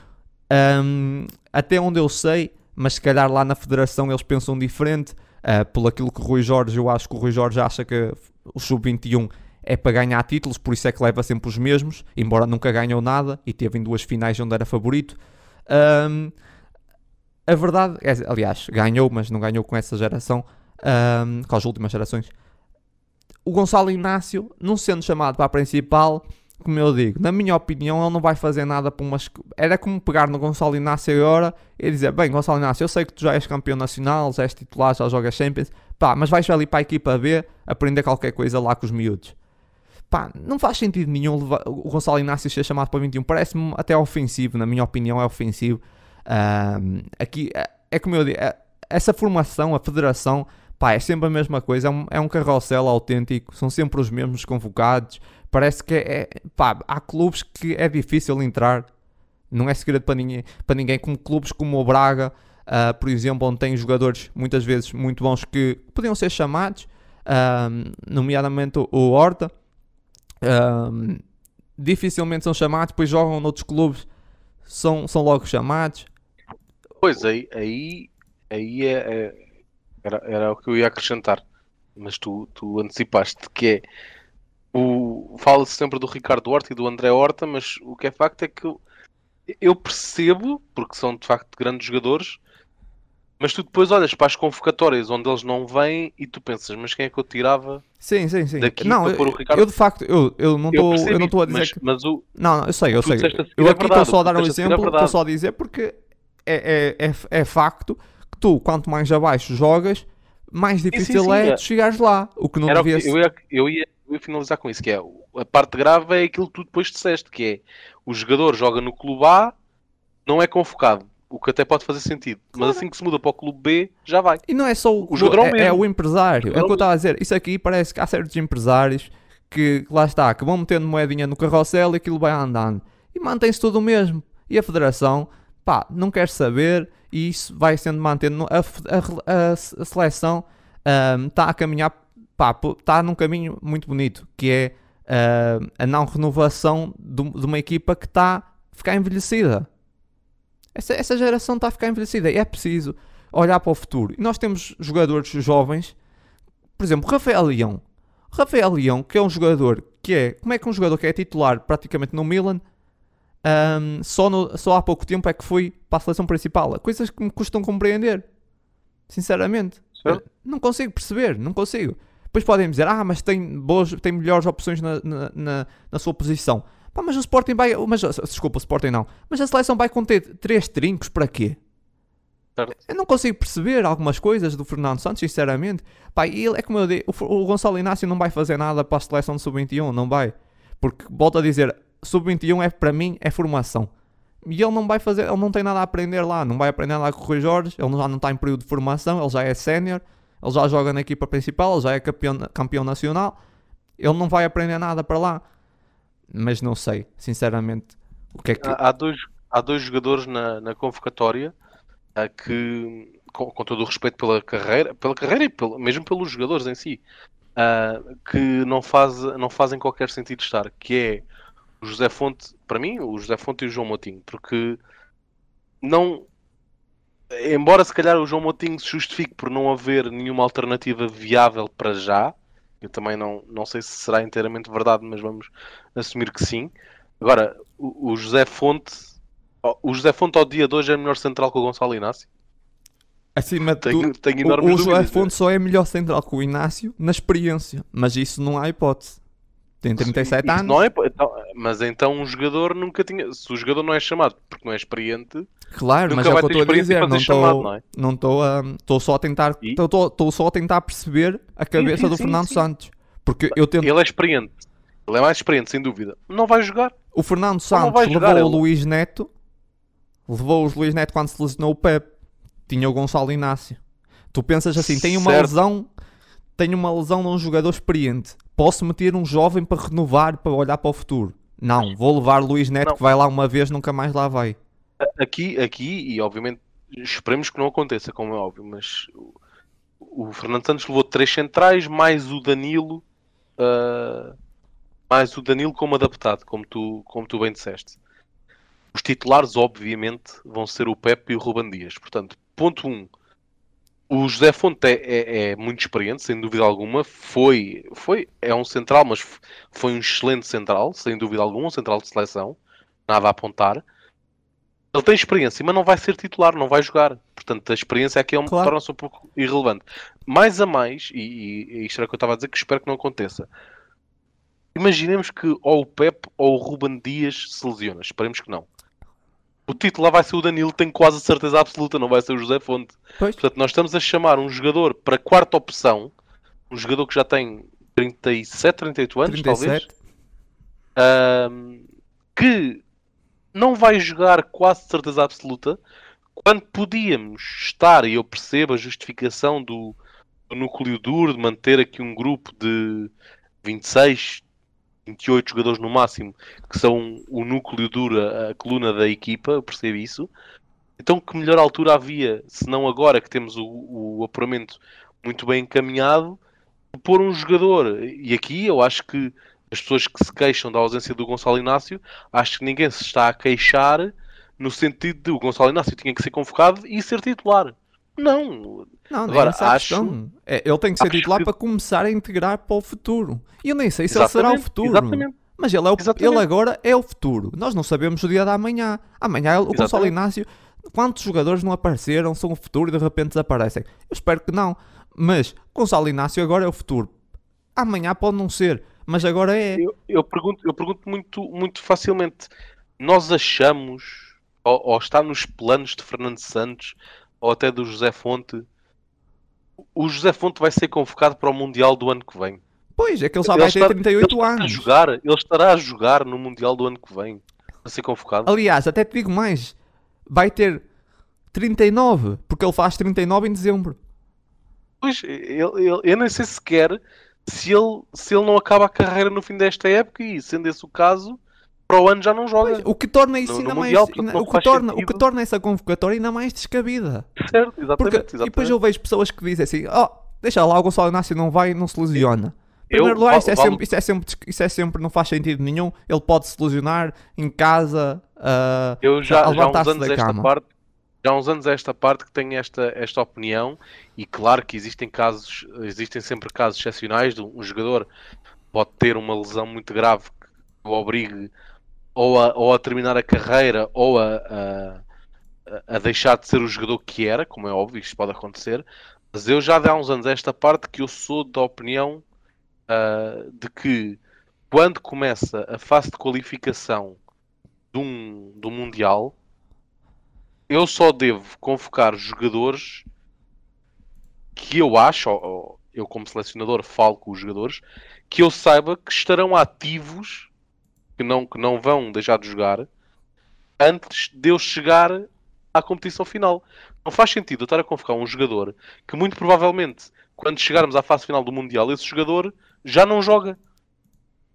um, até onde eu sei, mas se calhar lá na federação eles pensam diferente. Uh, pelo aquilo que o Rui Jorge, eu acho que o Rui Jorge acha que o Sub-21 é para ganhar títulos, por isso é que leva sempre os mesmos, embora nunca ganhou nada e teve em duas finais onde era favorito. Um, a verdade é, aliás, ganhou, mas não ganhou com essa geração, um, com as últimas gerações. O Gonçalo Inácio, não sendo chamado para a principal, como eu digo, na minha opinião, ele não vai fazer nada para umas. Era como pegar no Gonçalo Inácio agora e dizer: Bem, Gonçalo Inácio, eu sei que tu já és campeão nacional, já és titular, já jogas Champions, pá, mas vais ali para a equipa B aprender qualquer coisa lá com os miúdos. Pá, não faz sentido nenhum levar, o Gonçalo Inácio ser chamado para 21. Parece-me até ofensivo, na minha opinião, é ofensivo. Um, aqui é, é, como eu digo, é, essa formação, a federação, pá, é sempre a mesma coisa. É um, é um carrossel autêntico, são sempre os mesmos convocados. Parece que é, pá, há clubes que é difícil entrar, não é segredo para ninguém, para ninguém como clubes como o Braga, uh, por exemplo, onde tem jogadores muitas vezes muito bons que podiam ser chamados, uh, nomeadamente o Horta um, dificilmente são chamados, depois jogam noutros clubes, são, são logo chamados. Pois aí, aí, aí é, é era, era o que eu ia acrescentar, mas tu, tu antecipaste que é o fala-se sempre do Ricardo Horta e do André Horta, mas o que é facto é que eu percebo, porque são de facto grandes jogadores, mas tu depois olhas para as convocatórias onde eles não vêm e tu pensas, mas quem é que eu tirava sim, sim, sim. daqui não, para pôr o Ricardo? Eu de facto, eu, eu não estou a dizer mas, que... Mas o... Não, não, eu sei, eu sei. Eu aqui estou só a dar um exemplo, estou só a dizer porque é, é, é, é, facto tu, quanto mais abaixo jogas, mais difícil sim, sim, é, é chegares lá. O que não Era devia... eu, ia, eu, ia, eu ia finalizar com isso, que é a parte grave é aquilo que tu depois disseste, que é o jogador joga no clube A, não é convocado o que até pode fazer sentido. Claro. Mas assim que se muda para o clube B, já vai. E não é só o, o jogador é, é, o empresário. O é o que eu estava a dizer. Isso aqui parece que há certos empresários que lá está, que vão metendo moedinha no carrossel e aquilo vai andando. E mantém-se tudo o mesmo. E a federação, pá, não quer saber e isso vai sendo mantido. A, a, a, seleção está um, a caminhar, está num caminho muito bonito, que é uh, a não renovação de, de uma equipa que está a ficar envelhecida. Essa, essa geração está a ficar envelhecida e é preciso olhar para o futuro. E nós temos jogadores jovens, por exemplo, Rafael Leão. Rafael Leão, que é um jogador que é. Como é que um jogador que é titular praticamente no Milan, um, só, no, só há pouco tempo é que foi para a seleção principal? Coisas que me custam compreender. Sinceramente. Não consigo perceber, não consigo. Depois podem dizer, ah, mas tem, boas, tem melhores opções na, na, na, na sua posição. Pá, mas o Sporting vai. Mas, desculpa, o Sporting não. Mas a seleção vai conter três trincos para quê? Eu não consigo perceber algumas coisas do Fernando Santos, sinceramente. Pá, ele, é como eu digo, o, o Gonçalo Inácio não vai fazer nada para a seleção de sub-21, não vai. Porque, volto a dizer, sub-21 é para mim é formação. E ele não vai fazer, ele não tem nada a aprender lá, não vai aprender nada com o Rui Jorge, ele já não está em período de formação, ele já é sénior, ele já joga na equipa principal, ele já é campeão, campeão nacional, ele não vai aprender nada para lá mas não sei, sinceramente, o que é que. Há, dois, há dois jogadores na, na convocatória uh, que, com, com, todo o respeito pela carreira, pela carreira e pelo, mesmo pelos jogadores em si, uh, que não, faz, não fazem qualquer sentido estar, que é o José Fonte, para mim, o José Fonte e o João Motinho, porque não. Embora se calhar o João Motinho se justifique por não haver nenhuma alternativa viável para já, eu também não, não sei se será inteiramente verdade, mas vamos assumir que sim. Agora, o, o José Fonte, o José Fonte ao dia de hoje é melhor central que o Gonçalo Inácio? Acima de tenho, tenho o, o José Fonte só é melhor central que o Inácio na experiência, mas isso não há hipótese. Tem 37 Sim, anos. Não é, então, mas então um jogador nunca tinha. Se o jogador não é chamado porque não é experiente. Claro, mas é o que eu estou a dizer. Não estou não estou estou só a tentar. Estou só a tentar perceber a cabeça sim, sim, do Fernando Santos. Porque eu tento... Ele é experiente. Ele é mais experiente, sem dúvida. Não vai jogar. O Fernando Santos levou o Luís Neto. Levou o Luís Neto quando se lesionou o Pep. Tinha o Gonçalo Inácio. Tu pensas assim, tem uma certo. lesão. Tem uma lesão de um jogador experiente posso meter um jovem para renovar, para olhar para o futuro. Não, vou levar Luís Neto não. que vai lá uma vez, nunca mais lá vai. aqui, aqui, e obviamente esperemos que não aconteça, como é óbvio, mas o, o Fernando Santos levou três centrais, mais o Danilo, uh, mais o Danilo como adaptado, como tu, como tu bem disseste. Os titulares, obviamente, vão ser o Pepe e o Ruban Dias. Portanto, ponto 1. Um, o José Fonte é, é, é, muito experiente, sem dúvida alguma. Foi, foi, é um central, mas foi um excelente central, sem dúvida alguma, um central de seleção. Nada a apontar. Ele tem experiência, mas não vai ser titular, não vai jogar. Portanto, a experiência aqui é claro. torna-se um pouco irrelevante. Mais a mais, e, e isto era o que eu estava a dizer, que espero que não aconteça. Imaginemos que ou o Pep ou o Ruben Dias se lesiona. Esperemos que não. O titular vai ser o Danilo, tenho quase certeza absoluta, não vai ser o José Fonte. Pois. Portanto, nós estamos a chamar um jogador para quarta opção, um jogador que já tem 37, 38 anos, 37. talvez, um, que não vai jogar quase certeza absoluta, quando podíamos estar, e eu percebo a justificação do, do núcleo duro de manter aqui um grupo de 26, 28 jogadores no máximo, que são o núcleo duro, a coluna da equipa, eu percebo isso. Então, que melhor altura havia, se não agora que temos o, o apuramento muito bem encaminhado, pôr um jogador? E aqui eu acho que as pessoas que se queixam da ausência do Gonçalo Inácio, acho que ninguém se está a queixar no sentido de o Gonçalo Inácio tinha que ser convocado e ser titular. Não. Não, Agora, acho... É, ele tem que ser titular que... para começar a integrar para o futuro. E eu nem sei se exatamente, ele será o futuro. Exatamente. Mas ele, é o, ele agora é o futuro. Nós não sabemos o dia da amanhã. Amanhã o Gonçalo Inácio. Quantos jogadores não apareceram, são o futuro e de repente desaparecem? Eu espero que não. Mas Gonçalo Inácio agora é o futuro. Amanhã pode não ser, mas agora é. Eu, eu pergunto, eu pergunto muito, muito facilmente: nós achamos, ou, ou está nos planos de Fernando Santos, ou até do José Fonte, o José Fonte vai ser convocado para o Mundial do ano que vem. Pois, é que ele só ele vai ter 38 ele anos. A jogar, ele estará a jogar no Mundial do ano que vem. A ser convocado. Aliás, até te digo mais. Vai ter 39, porque ele faz 39 em dezembro. Pois, ele, ele, eu nem sei sequer se ele, se ele não acaba a carreira no fim desta época e, sendo esse o caso, para o ano já não joga. Pois, o que torna isso no, ainda no mais. o, que torna, o que torna essa convocatória ainda mais descabida. Certo, exatamente. Porque, exatamente. E depois eu vejo pessoas que dizem assim: oh, deixa lá, o Gonçalo Inácio não vai não se lesiona. Em primeiro lugar, isso, é sempre, isso, é sempre, isso é sempre, não faz sentido nenhum. Ele pode se lesionar em casa, uh, eu já, a já uns anos da cama. Parte, já há uns anos esta parte que tenho esta, esta opinião, e claro que existem casos, existem sempre casos excepcionais de um jogador pode ter uma lesão muito grave que o obrigue ou a, ou a terminar a carreira ou a, a, a, deixar de ser o jogador que era, como é óbvio, isto pode acontecer. Mas eu já há uns anos esta parte que eu sou da opinião uh, de que quando começa a fase de qualificação de um, do Mundial, eu só devo convocar jogadores que eu acho, ou, eu como selecionador falo com os jogadores, que eu saiba que estarão ativos que não, que não vão deixar de jogar antes de eu chegar à competição final. Não faz sentido eu estar a convocar um jogador que muito provavelmente, quando chegarmos à fase final do Mundial, esse jogador já não joga.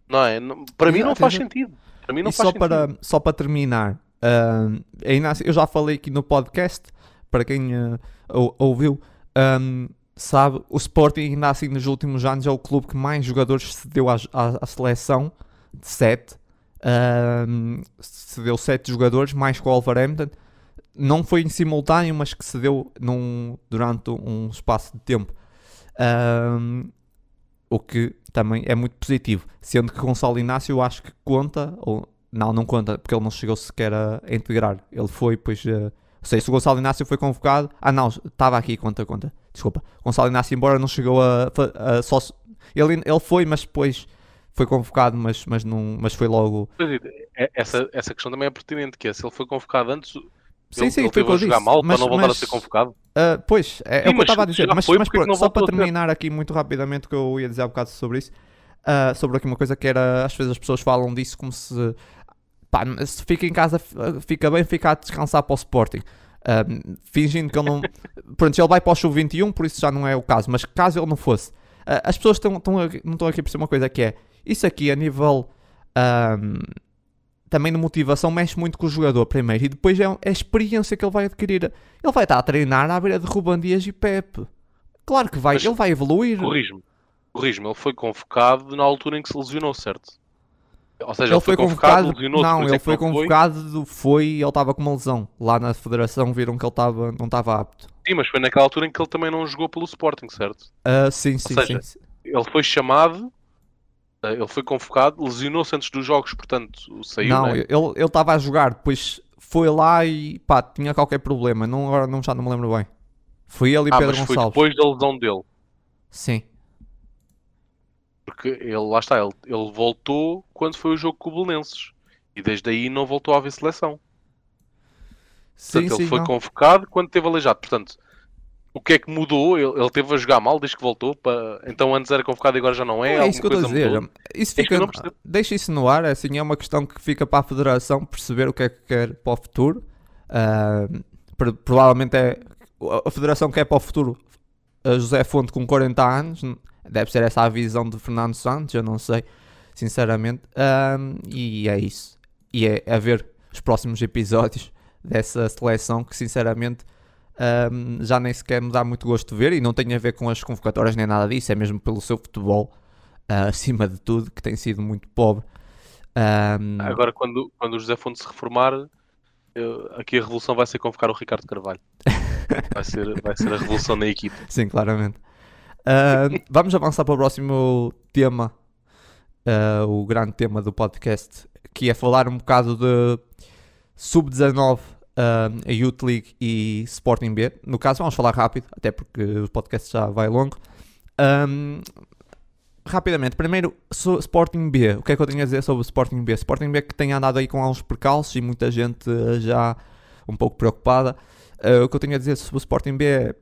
Não é? Para mim não faz sentido. Para mim não e faz só sentido. Para, só para terminar, uh, eu já falei aqui no podcast, para quem uh, ouviu, um, sabe, o Sporting ainda assim nos últimos anos é o clube que mais jogadores cedeu à, à, à seleção, de 7, Uh, cedeu 7 jogadores, mais com o Wolverhampton. Não foi em simultâneo, mas que cedeu num, durante um espaço de tempo. Uh, o que também é muito positivo. Sendo que Gonçalo Inácio eu acho que conta, ou não, não conta, porque ele não chegou sequer a, integrar. Ele foi, pois. Uh, sei se o Gonçalo Inácio foi convocado. Ah, não, estava aqui, conta, conta. Desculpa. Gonçalo Inácio, embora não chegou a. a, a só, ele, ele foi, mas depois foi convocado, mas, mas, não, mas foi logo. É, essa, essa questão também é pertinente, que é se ele foi convocado antes, sim, ele, sim, ele foi a jogar mal mas, para não voltar mas, a ser convocado. Uh, pois, é, sim, é o que eu estava a dizer, mas, mas pronto, só para terminar aqui muito rapidamente, que eu ia dizer um bocado sobre isso, uh, sobre aqui uma coisa que era, às vezes as pessoas falam disso como se, pá, se fica em casa, fica bem ficar a descansar para o Sporting. Uh, fingindo que ele não. Pronto, ele vai para o Sub-21, por isso já não é o caso, mas caso ele não fosse, as pessoas estão, estão, não estão aqui a perceber uma coisa que é isso aqui a nível um, também de motivação mexe muito com o jogador primeiro e depois é, é a experiência que ele vai adquirir. Ele vai estar a treinar à beira de Ruban Dias e Pepe. Claro que vai, Mas ele vai evoluir. Corrijo-me. Corrijo-me, ele foi convocado na altura em que se lesionou, certo? Ou seja, Ele foi convocado, lesionou-se, não, ele é que foi não foi. convocado, foi e ele estava com uma lesão. Lá na federação viram que ele estava, não estava apto. Sim, mas foi naquela altura em que ele também não jogou pelo Sporting, certo? Ah, sim, sim, seja, sim. Ele foi chamado, ele foi convocado, lesionou-se antes dos jogos, portanto saiu, Não, né? ele estava a jogar, depois foi lá e pá, tinha qualquer problema. Não, agora não, já não me lembro bem. Foi ele e Ah, Pedro mas foi Gonçalves. depois da lesão dele. Sim. Porque ele, lá está, ele, ele voltou quando foi o jogo com o Belenenses. E desde aí não voltou a haver seleção. Sim, Portanto, sim, ele foi não. convocado quando teve aleijado. Portanto, o que é que mudou? Ele, ele teve a jogar mal desde que voltou. Para... Então antes era convocado e agora já não é? Não é isso que eu estou a dizer. mudou? Isso É fica, percebo. deixa isso no ar, é assim, é uma questão que fica para a Federação perceber o que é que quer para o futuro. Pro- provavelmente é a Federação quer para o futuro a José Fonte com 40 anos, deve ser essa a visão de Fernando Santos, eu não sei, sinceramente. Ah, e é isso. E é a ver os próximos episódios dessa seleção que, sinceramente, Ahm, já nem sequer me dá muito gosto de ver e não tem a ver com as convocatórias nem nada disso, é mesmo pelo seu futebol, ah, acima de tudo, que tem sido muito pobre. Ahm, Agora, quando, quando o José Fonte se reformar, eu- aqui a revolução vai ser convocar o Ricardo Carvalho. Vai ser, vai ser a revolução na equipe. Sim, claramente. Ahm, vamos avançar para o próximo tema, ah, o grande tema do podcast, que é falar um bocado de sub-19, ahm, a Youth League e Sporting B. No caso, vamos falar rápido, até porque o podcast já vai longo. Ahm, rapidamente, primeiro, Sporting B. O que é que eu tenho a dizer sobre o Sporting B? Sporting B que tem andado aí com alguns percalços e muita gente ah, já um pouco preocupada. Ah, o que eu tenho a dizer sobre o Sporting B é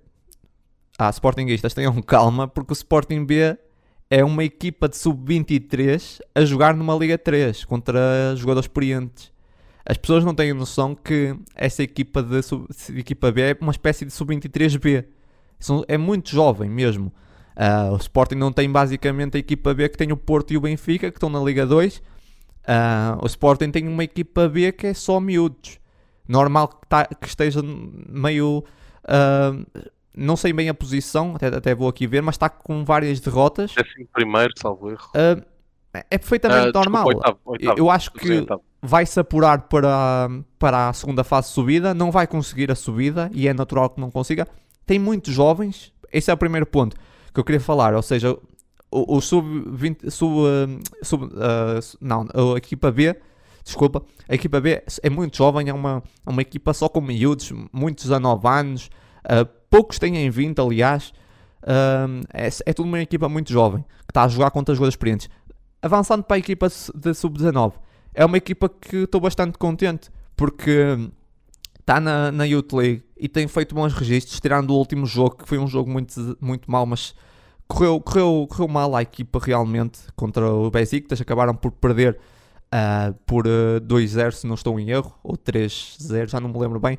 ah, Sportingistas, tenham calma, porque o Sporting B é uma equipa de sub-23 a jogar numa Liga 3 contra jogadores experientes. As pessoas não têm noção que essa equipa, de equipa B é uma espécie de sub-23B. São- É muito jovem mesmo. Ah, o Sporting não tem basicamente a equipa B que tem o Porto e o Benfica, que estão na Liga 2. Ah, o Sporting tem uma equipa B que é só miúdos. Normal que, tá- que esteja meio. ah, não sei bem a posição, até, até vou aqui ver, mas está com várias derrotas. Décimo primeiro, salvo erro. É perfeitamente Ah, desculpa, normal. oitavo, oitavo. Eu acho que oitavo. Vai se apurar para, para a segunda fase de subida, não vai conseguir a subida e é natural que não consiga. Tem muitos jovens, esse é o primeiro ponto que eu queria falar, ou seja, o, o sub-20, sub, sub, ah, não, a equipa B, desculpa, a equipa B é muito jovem, é uma, uma equipa só com miúdos, muitos a 9 anos, ah, poucos têm em 20, aliás, ah, é, é tudo uma equipa muito jovem, que está a jogar contra jogadores experientes. Avançando para a equipa de sub-19, é uma equipa que estou bastante contente porque está na, na Youth League e tem feito bons registros, tirando o último jogo, que foi um jogo muito, muito mau, mas correu, correu, correu mal a equipa realmente contra o Besiktas, acabaram por perder ah, por ah, 2-0, se não estou em erro, ou 3-0, já não me lembro bem.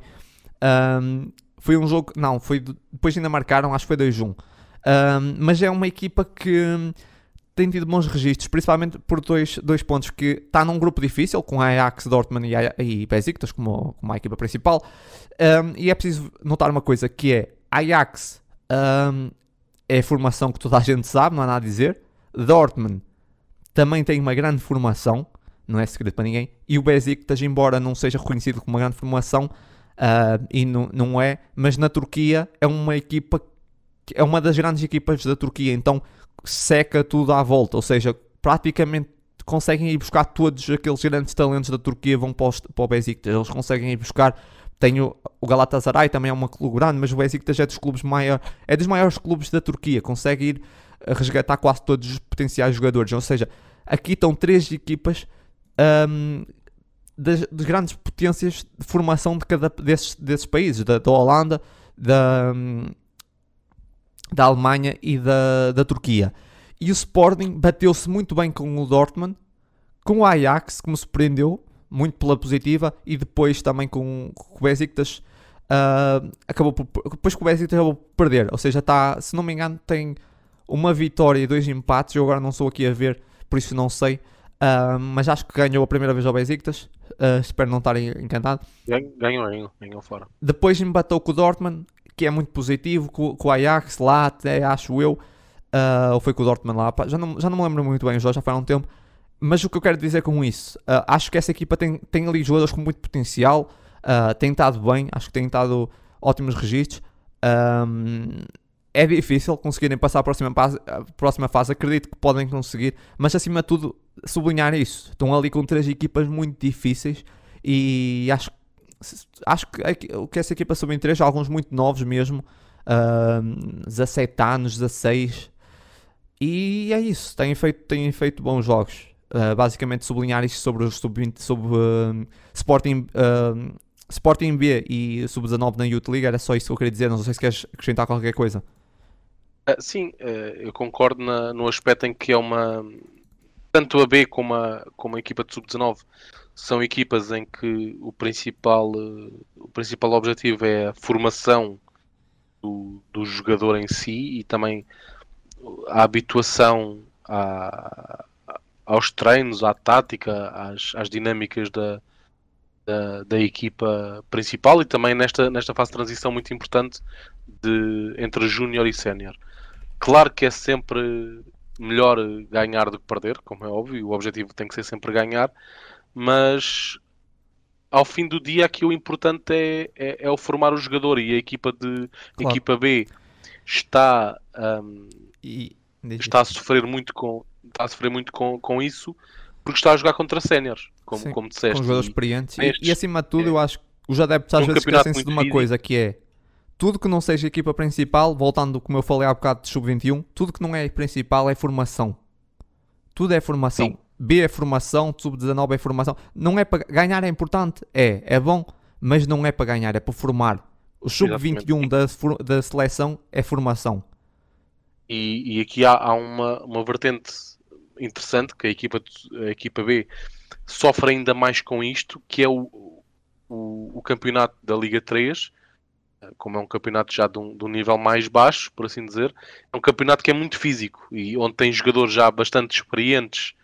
Ahm, foi um jogo, não, foi de- depois ainda marcaram, acho que foi 2-1. Ahm, mas é uma equipa que tem tido bons registros, principalmente por dois, dois pontos que está num grupo difícil, com Ajax, Dortmund e, e Besiktas como, como a equipa principal. Um, e é preciso notar uma coisa, que é Ajax um, é formação que toda a gente sabe, não há nada a dizer. Dortmund também tem uma grande formação, não é segredo para ninguém. E o Besiktas, embora não seja reconhecido como uma grande formação, ah, e não, não é, mas na Turquia é uma equipa, é uma das grandes equipas da Turquia, então seca tudo à volta, ou seja, praticamente conseguem ir buscar todos aqueles grandes talentos da Turquia vão para, para o Besiktas, eles conseguem ir buscar tem o, Galatasaray também é um clube grande, mas o Besiktas é dos clubes maior, é dos maiores clubes da Turquia, consegue ir resgatar quase todos os potenciais jogadores, ou seja, aqui estão três equipas ahm, das, das grandes potências de formação de cada desses, desses países, da, da Holanda, da, hum, da Alemanha e da, da Turquia. E o Sporting bateu-se muito bem com o Dortmund, com o Ajax, que me surpreendeu, muito pela positiva, e depois também com, com o Besiktas, ah, acabou por, depois que o Besiktas acabou por perder, ou seja, está, se não me engano, tem uma vitória e dois empates, eu agora não estou aqui a ver, por isso não sei, ah, mas acho que ganhou a primeira vez ao Besiktas, Uh, espero não estar encantado. Ganhou, ganhou, ganhou fora. Depois empatou com o Dortmund, que é muito positivo, com, com o Ajax lá, até acho eu. Uh, ou foi com o Dortmund lá, já não, já não me lembro muito bem, já foi há um tempo. Mas o que eu quero dizer com isso, uh, acho que essa equipa tem, tem ali jogadores com muito potencial, uh, tem estado bem, acho que tem estado ótimos registros. Um, é difícil conseguirem passar a próxima, fase, a próxima fase, acredito que podem conseguir, mas acima de tudo, sublinhar isso. Estão ali com três equipas muito difíceis e acho, acho que, que essa equipa sub-23, alguns muito novos mesmo, uh, 17 anos, 16, e é isso, têm feito, têm feito bons jogos. Uh, basicamente sublinhar isto sobre o sub-20, sobre uh, Sporting, uh, Sporting B e sub-19 na Youth League, era só isso que eu queria dizer, não sei se queres acrescentar qualquer coisa. Uh, sim, uh, eu concordo na, no aspecto em que é uma. Tanto a B como a, como a equipa de sub-19 são equipas em que o principal, uh, o principal objetivo é a formação do, do jogador em si e também a habituação à, aos treinos, à tática, às, às dinâmicas da, da, da, equipa principal e também nesta, nesta fase de transição muito importante de, entre júnior e sénior. Claro que é sempre melhor ganhar do que perder, como é óbvio, o objetivo tem que ser sempre ganhar, mas ao fim do dia aqui o importante é, é, é o formar o jogador e a equipa de claro. equipa B está um, e, está a sofrer muito com está a sofrer muito com, com isso porque está a jogar contra séniores, como, Sim, como disseste. Com jogadores experientes. E, e, acima de tudo, é, eu acho que os adeptos às vezes esquecem-se de uma coisa que é tudo que não seja equipa principal, voltando como eu falei há bocado de sub-21, tudo que não é principal é formação. Tudo é formação. Sim. B é formação, sub-19 é formação. Não é para ganhar é importante, é, é bom, mas não é para ganhar, é para formar. O sub-21 da, da seleção é formação. E, e aqui há, há, uma, uma vertente interessante que a equipa, a equipa B sofre ainda mais com isto, que é o, o, o campeonato da Liga 3 como é um campeonato já de um, de um, nível mais baixo, por assim dizer, é um campeonato que é muito físico e onde tem jogadores já bastante experientes,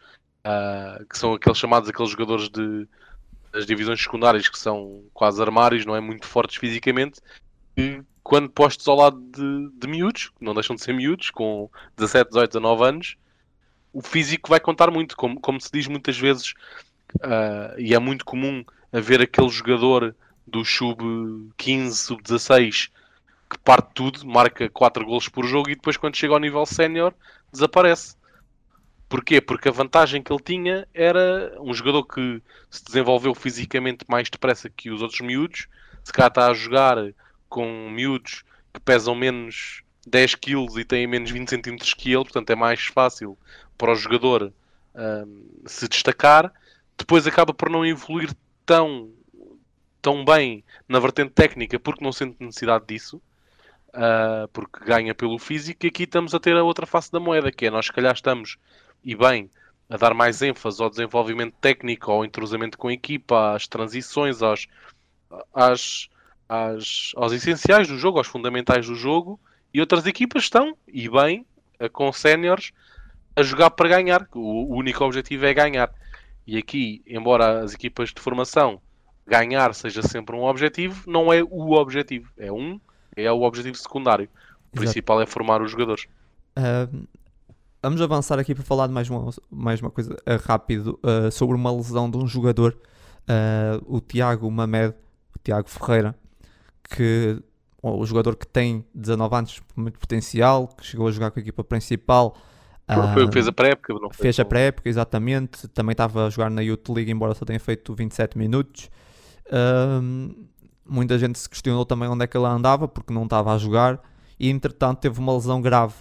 uh, que são aqueles chamados aqueles jogadores de, das divisões secundárias que são quase armários, não é muito fortes fisicamente, e quando postos ao lado de, de miúdos, não deixam de ser miúdos, com 17, 18, 19 anos, o físico vai contar muito, como, como se diz muitas vezes, uh, e é muito comum haver aquele jogador do sub-15, sub-16 que parte tudo, marca 4 golos por jogo e depois quando chega ao nível sénior desaparece. Porquê? Porque a vantagem que ele tinha era um jogador que se desenvolveu fisicamente mais depressa que os outros miúdos, se cá está a jogar com miúdos que pesam menos 10 kg e têm menos 20 cm que ele, portanto é mais fácil para o jogador um, se destacar. Depois acaba por não evoluir tão tão bem na vertente técnica porque não sente necessidade disso, uh, porque ganha pelo físico, e aqui estamos a ter a outra face da moeda, que é nós se calhar estamos, e bem, a dar mais ênfase ao desenvolvimento técnico, ao entrosamento com a equipa, às transições, aos, às, às, aos essenciais do jogo, aos fundamentais do jogo, e outras equipas estão, e bem, com séniores, a jogar para ganhar. O, o único objetivo é ganhar. E aqui, embora as equipas de formação ganhar seja sempre um objetivo, não é o objetivo. É um, é o objetivo secundário. O principal é formar os jogadores. Uh, vamos avançar aqui para falar de mais uma, mais uma coisa uh, rápido uh, sobre uma lesão de um jogador, o Tiago Mamed, o Tiago Ferreira, que o jogador que tem 19 anos, muito potencial, que chegou a jogar com a equipa principal. Foi, fez a pré-época, não Fez a pré-época, exatamente. Também estava a jogar na Youth League, embora só tenha feito 27 minutos muita gente se questionou também onde é que ele andava, porque não estava a jogar, e entretanto teve uma lesão grave,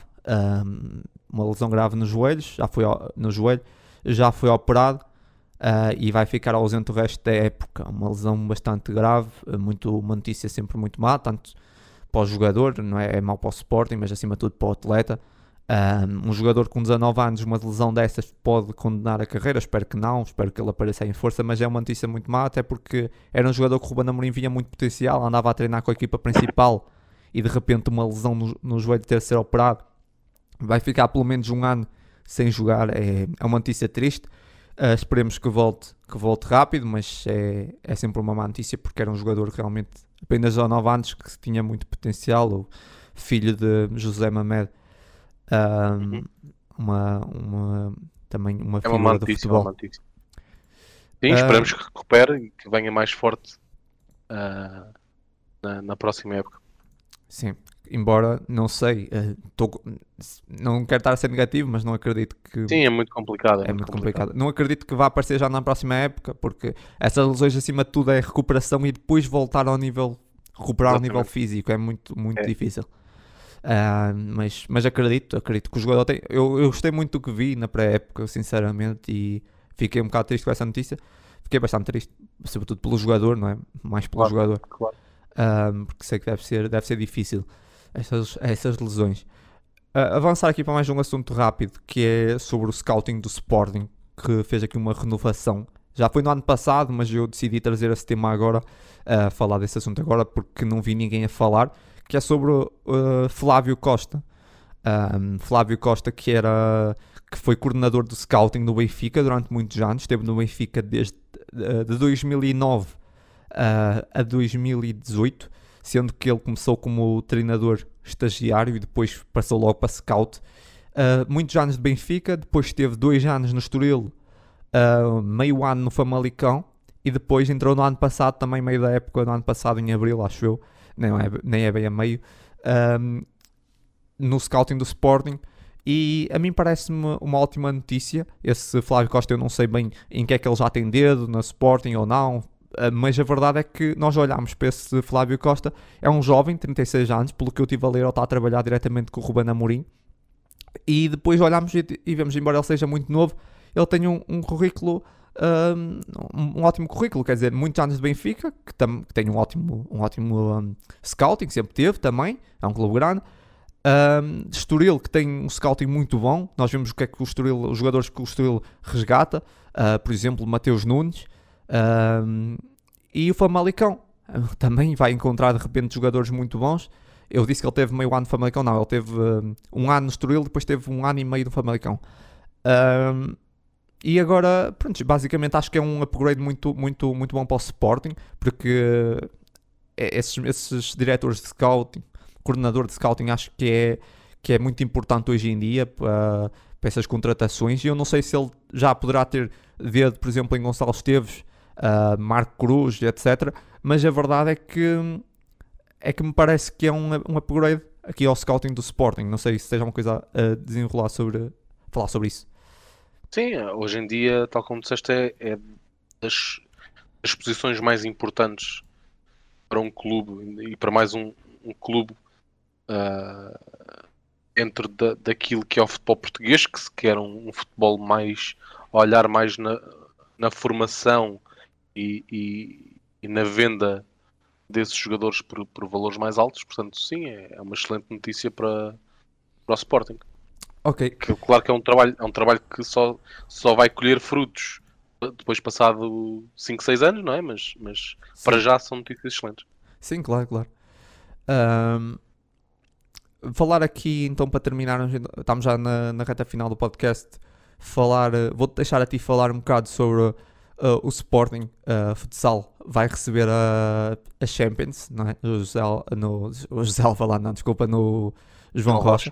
uma lesão grave nos joelhos, já foi no joelho, já foi operado uh, e vai ficar ausente o resto da época. Uma lesão bastante grave, muito, uma notícia sempre muito má, tanto para o jogador, não é, é mau para o Sporting, mas acima de tudo para o atleta. Um, jogador com 19 anos, uma lesão dessas pode condenar a carreira, espero que não, espero que ele apareça em força, mas é uma notícia muito má, até porque era um jogador que o Ruben Amorim vinha muito potencial, andava a treinar com a equipa principal e de repente uma lesão no, no joelho ter ser operado, vai ficar pelo menos um ano sem jogar, é, é uma notícia triste. Uh, esperemos que volte, que volte rápido, mas é, é sempre uma má notícia porque era um jogador realmente apenas 19 anos que tinha muito potencial, o filho de José Mamed, um, uhum. uma, uma, também uma é uma do futebol. Uma Sim, esperamos uh, que recupere e que venha mais forte uh, na, na próxima época. Sim, embora não sei, uh, tô, não quero estar a ser negativo, mas não acredito que. Sim, é muito complicado. É, é muito complicado. complicado. Não acredito que vá aparecer já na próxima época, porque essas lesões acima de tudo é recuperação e depois voltar ao nível. recuperar Exatamente. ao nível físico, é muito, muito é. difícil. Uh, mas, mas acredito, acredito que o jogador tem. Eu, eu gostei muito do que vi na pré-época, sinceramente, e fiquei um bocado triste com essa notícia. Fiquei bastante triste, sobretudo pelo jogador, não é? Mais pelo claro, jogador. Claro. Uh, porque sei que deve ser, deve ser difícil essas, essas lesões. Uh, avançar aqui para mais um assunto rápido que é sobre o scouting do Sporting, que fez aqui uma renovação. Já foi no ano passado, mas eu decidi trazer esse tema agora, uh, falar desse assunto agora, porque não vi ninguém a falar, que é sobre uh, Flávio Costa. Um, Flávio Costa, que era que foi coordenador do scouting do Benfica durante muitos anos, esteve no Benfica desde uh, de 2009 uh, a 2018 sendo que ele começou como treinador estagiário e depois passou logo para scout. Uh, muitos anos de Benfica, depois teve dois anos no Estoril, uh, meio ano no Famalicão e depois entrou no ano passado, também meio da época, no ano passado, em abril, acho eu, nem é, nem é bem a meio, um, no scouting do Sporting. E a mim parece-me uma ótima notícia. Esse Flávio Costa, eu não sei bem em que é que ele já tem dedo, na Sporting ou não, ah, mas a verdade é que nós olhamos para esse Flávio Costa, é um jovem, 36 anos, pelo que eu tive a ler, ele está a trabalhar diretamente com o Ruben Amorim, e depois olhamos e, e vemos, embora ele seja muito novo, ele tem um, um currículo, um, um, ótimo currículo, quer dizer, muitos anos de Benfica, que, tam, que tem um ótimo, um ótimo um, scouting, sempre teve também, é um clube grande, um, Estoril, que tem um scouting muito bom, nós vemos o que é que o Estoril, os jogadores que o Estoril resgata, uh, por exemplo, Mateus Nunes, um, e o Famalicão também vai encontrar de repente jogadores muito bons. Eu disse que ele teve meio ano no Famalicão, não, ele teve um, ano no Estoril, depois teve um ano e meio no Famalicão. Um, e agora, pronto, basicamente acho que é um upgrade muito, muito, muito bom para o Sporting, porque é, esses, esses diretores de scouting, coordenador de scouting, acho que é, que é muito importante hoje em dia para, para essas contratações. E eu não sei se ele já poderá ter dedo, por exemplo, em Gonçalo Esteves uh, Marco Cruz, etc. Mas a verdade é que é que me parece que é um, um upgrade aqui ao scouting do Sporting. Não sei se seja uma coisa a desenrolar sobre falar sobre isso. Sim, hoje em dia, tal como disseste, é, é das, das posições mais importantes para um clube e para mais um, um clube uh, dentro da, daquilo que é o futebol português, que se quer um, um futebol mais olhar mais na, na formação e, e, e na venda desses jogadores por, por, valores mais altos. Portanto, sim, é, é uma excelente notícia para, para o Sporting. Ok. Que, claro que é um trabalho, é um trabalho que só, só vai colher frutos depois passado 5, 6 anos, não é? Mas, mas para já são notícias excelentes. Sim, claro, claro. Um, falar aqui, então, para terminar, estamos já na, na reta final do podcast. Falar, vou-te deixar a ti falar um bocado sobre uh, o Sporting uh, Futsal vai receber a, a Champions, não é? O José, no, o José Alva lá, não, desculpa, no João não, Rocha.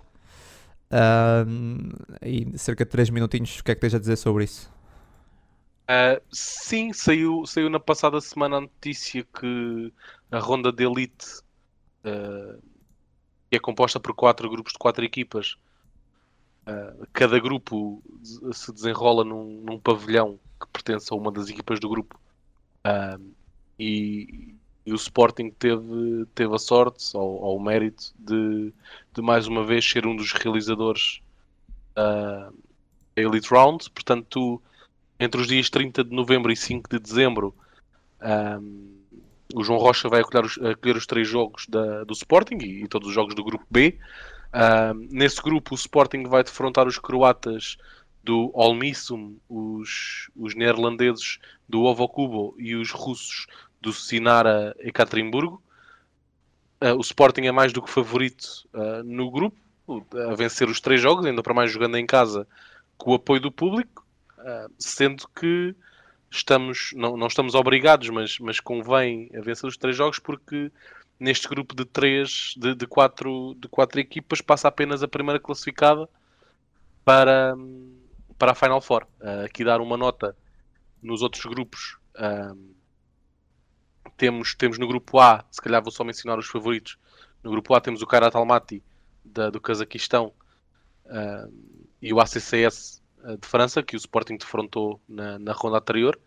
Uh, e cerca de 3 minutinhos, o que é que tens a dizer sobre isso? Uh, sim, saiu, saiu na passada semana a notícia que a ronda de elite, uh, que é composta por quatro grupos de quatro equipas, uh, cada grupo se desenrola num, num pavilhão que pertence a uma das equipas do grupo. Um, e, e, o Sporting teve, teve a sorte ou, ou o mérito de, de, mais uma vez ser um dos realizadores uh, da Elite Round. Portanto, entre os dias 30 de novembro e 5 de dezembro, um, o João Rocha vai acolher os, acolher os três jogos da, do Sporting e, e, todos os jogos do grupo B. Um, nesse grupo, o Sporting vai defrontar os croatas do Olmissum, os, os neerlandeses do Ovokubo e os russos do Sinara Ekaterimburgo. Uh, o Sporting é mais do que favorito uh, no grupo, a vencer os três jogos, ainda para mais jogando em casa com o apoio do público. Uh, sendo que estamos, não, não estamos obrigados, mas, mas convém a vencer os três jogos porque neste grupo de três, de, de, quatro, de quatro equipas, passa apenas a primeira classificada para, para a Final Four. Uh, aqui dar uma nota nos outros grupos. Temos, temos no grupo A, se calhar vou só mencionar os favoritos. No grupo A temos o Kairat Almaty da, do Cazaquistão uh, e o ACCS de França, que o Sporting defrontou na, na ronda anterior.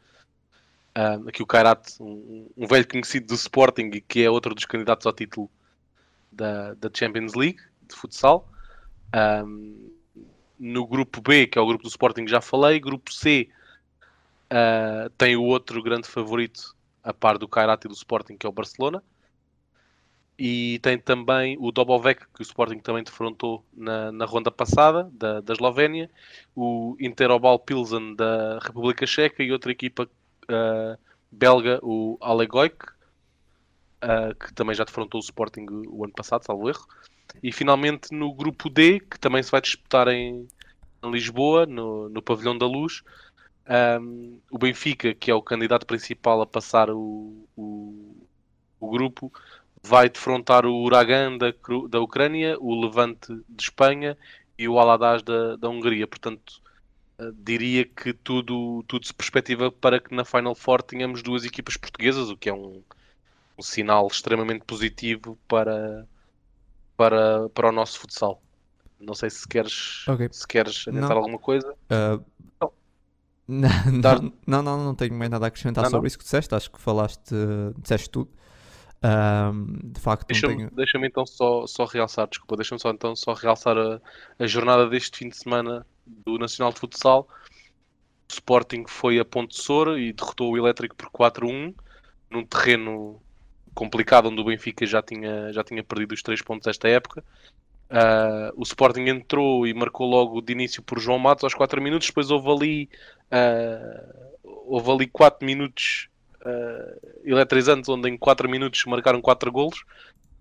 Uh, aqui o Kairat, um, um, velho conhecido do Sporting e que é outro dos candidatos ao título da, da Champions League de futsal. Um, no grupo B, que é o grupo do Sporting, já falei. Grupo C uh, tem o outro grande favorito, a par do Kairat e do Sporting, que é o Barcelona. E tem também o Dobovec, que o Sporting também defrontou na, na ronda passada, da, da Eslovénia. O Interobal Pilsen, da República Checa. E outra equipa uh, belga, o Alegoic, uh, que também já defrontou o Sporting o ano passado, salvo erro. E finalmente no grupo D, que também se vai disputar em, em Lisboa, no, no Pavilhão da Luz, um, o Benfica, que é o candidato principal a passar o, o, o grupo, vai defrontar o Uragan da, da Ucrânia, o Levante de Espanha e o Aladaz da, da Hungria. Portanto, uh, diria que tudo, tudo se perspectiva para que na Final Four tenhamos duas equipas portuguesas, o que é um, um sinal extremamente positivo para, para, para o nosso futsal. Não sei se queres, okay. se queres adiantar alguma coisa. Uh, não. Não, não, não, não, tenho mais nada a acrescentar não, sobre não. isso que disseste. Acho que falaste, disseste tudo. de facto, deixa-me tenho... deixa então só, só realçar, desculpa, deixa-me só então só realçar a, a jornada deste fim de semana do Nacional de Futsal. O Sporting foi a Ponte Soura e derrotou o Elétrico por 4-1 num terreno complicado onde o Benfica já tinha, já tinha perdido os 3 pontos esta época. Uh, o Sporting entrou e marcou logo de início por João Matos aos 4 minutos, depois houve ali, uh, houve ali 4 minutos uh, eletrizantes, onde em 4 minutos marcaram 4 golos.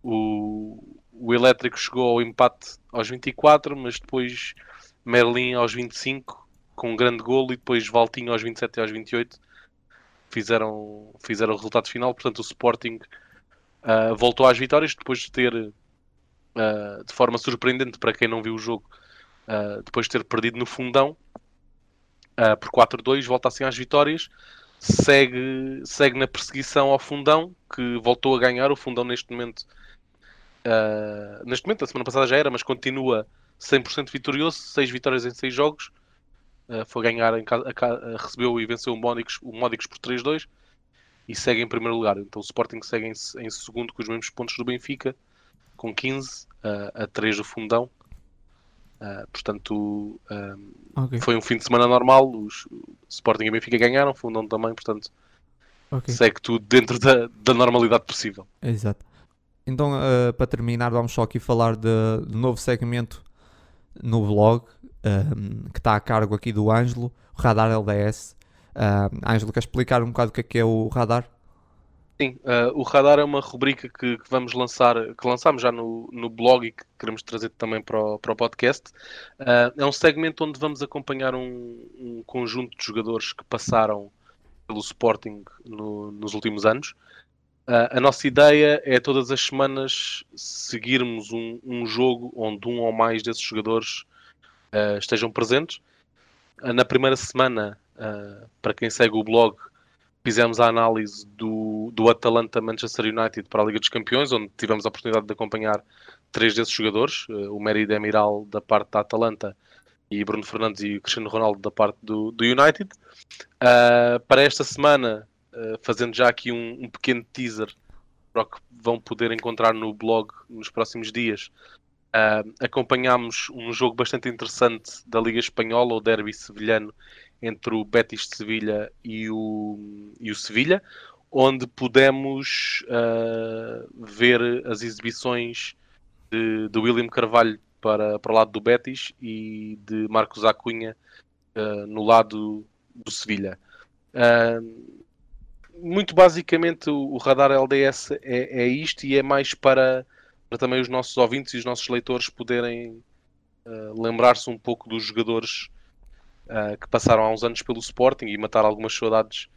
O, o Elétrico chegou ao empate aos 24, mas depois Merlin aos 25 com um grande golo e depois Valtinho aos 27 e aos 28 fizeram, fizeram o resultado final. Portanto, o Sporting uh, voltou às vitórias depois de ter, uh, de forma surpreendente para quem não viu o jogo, uh, depois de ter perdido no fundão por 4-2, volta assim às vitórias. Segue, segue na perseguição ao fundão, que voltou a ganhar. O fundão, neste momento, neste momento, a semana passada já era, mas continua 100% vitorioso, 6 vitórias em 6 jogos. Foi ganhar em casa, uh, recebeu e venceu o Módicos, o Módicos por 3-2 e segue em primeiro lugar. Então o Sporting segue em, em segundo com os mesmos pontos do Benfica, com 15 uh, a 3 do Fundão. Uh, portanto, okay. foi um fim de semana normal. Os Sporting e Benfica ganharam, Fundão também. Portanto, okay. segue tudo dentro da, da normalidade possível. Exato. Então, uh, para terminar, vamos só aqui falar de, de novo segmento no blog um, que está a cargo aqui do Ângelo, o Radar LDS. Uh, Ângelo, quer explicar um bocado o que é que é o radar? Sim, uh, o radar é uma rubrica que, que, vamos lançar, que lançámos já no, no blog e que queremos trazer também para o, para o podcast. Uh, é um segmento onde vamos acompanhar um, um, conjunto de jogadores que passaram pelo Sporting no, nos últimos anos. Uh, a nossa ideia é todas as semanas seguirmos um, um, jogo onde um ou mais desses jogadores estejam presentes. na primeira semana uh, para quem segue o blog, fizemos a análise do, do Atalanta Manchester United para a Liga dos Campeões, onde tivemos a oportunidade de acompanhar três desses jogadores, uh, o Mérida Emiral da parte da Atalanta e Bruno Fernandes e Cristiano Ronaldo da parte do, do United. Uh, para esta semana, fazendo já aqui um, um pequeno teaser para o que vão poder encontrar no blog nos próximos dias, Uh, acompanhámos um jogo bastante interessante da Liga Espanhola, o derby sevilhano, entre o Betis de Sevilha e o, e o Sevilha, onde pudemos uh, ver as exibições de, de, William Carvalho para, para o lado do Betis e de Marcos Acunha uh, no lado do Sevilha. Uh, muito basicamente, o, o, radar LDS é, é, isto e é mais para, para também os nossos ouvintes e os nossos leitores poderem lembrar-se um pouco dos jogadores uh, que passaram há uns anos pelo Sporting e mataram algumas saudades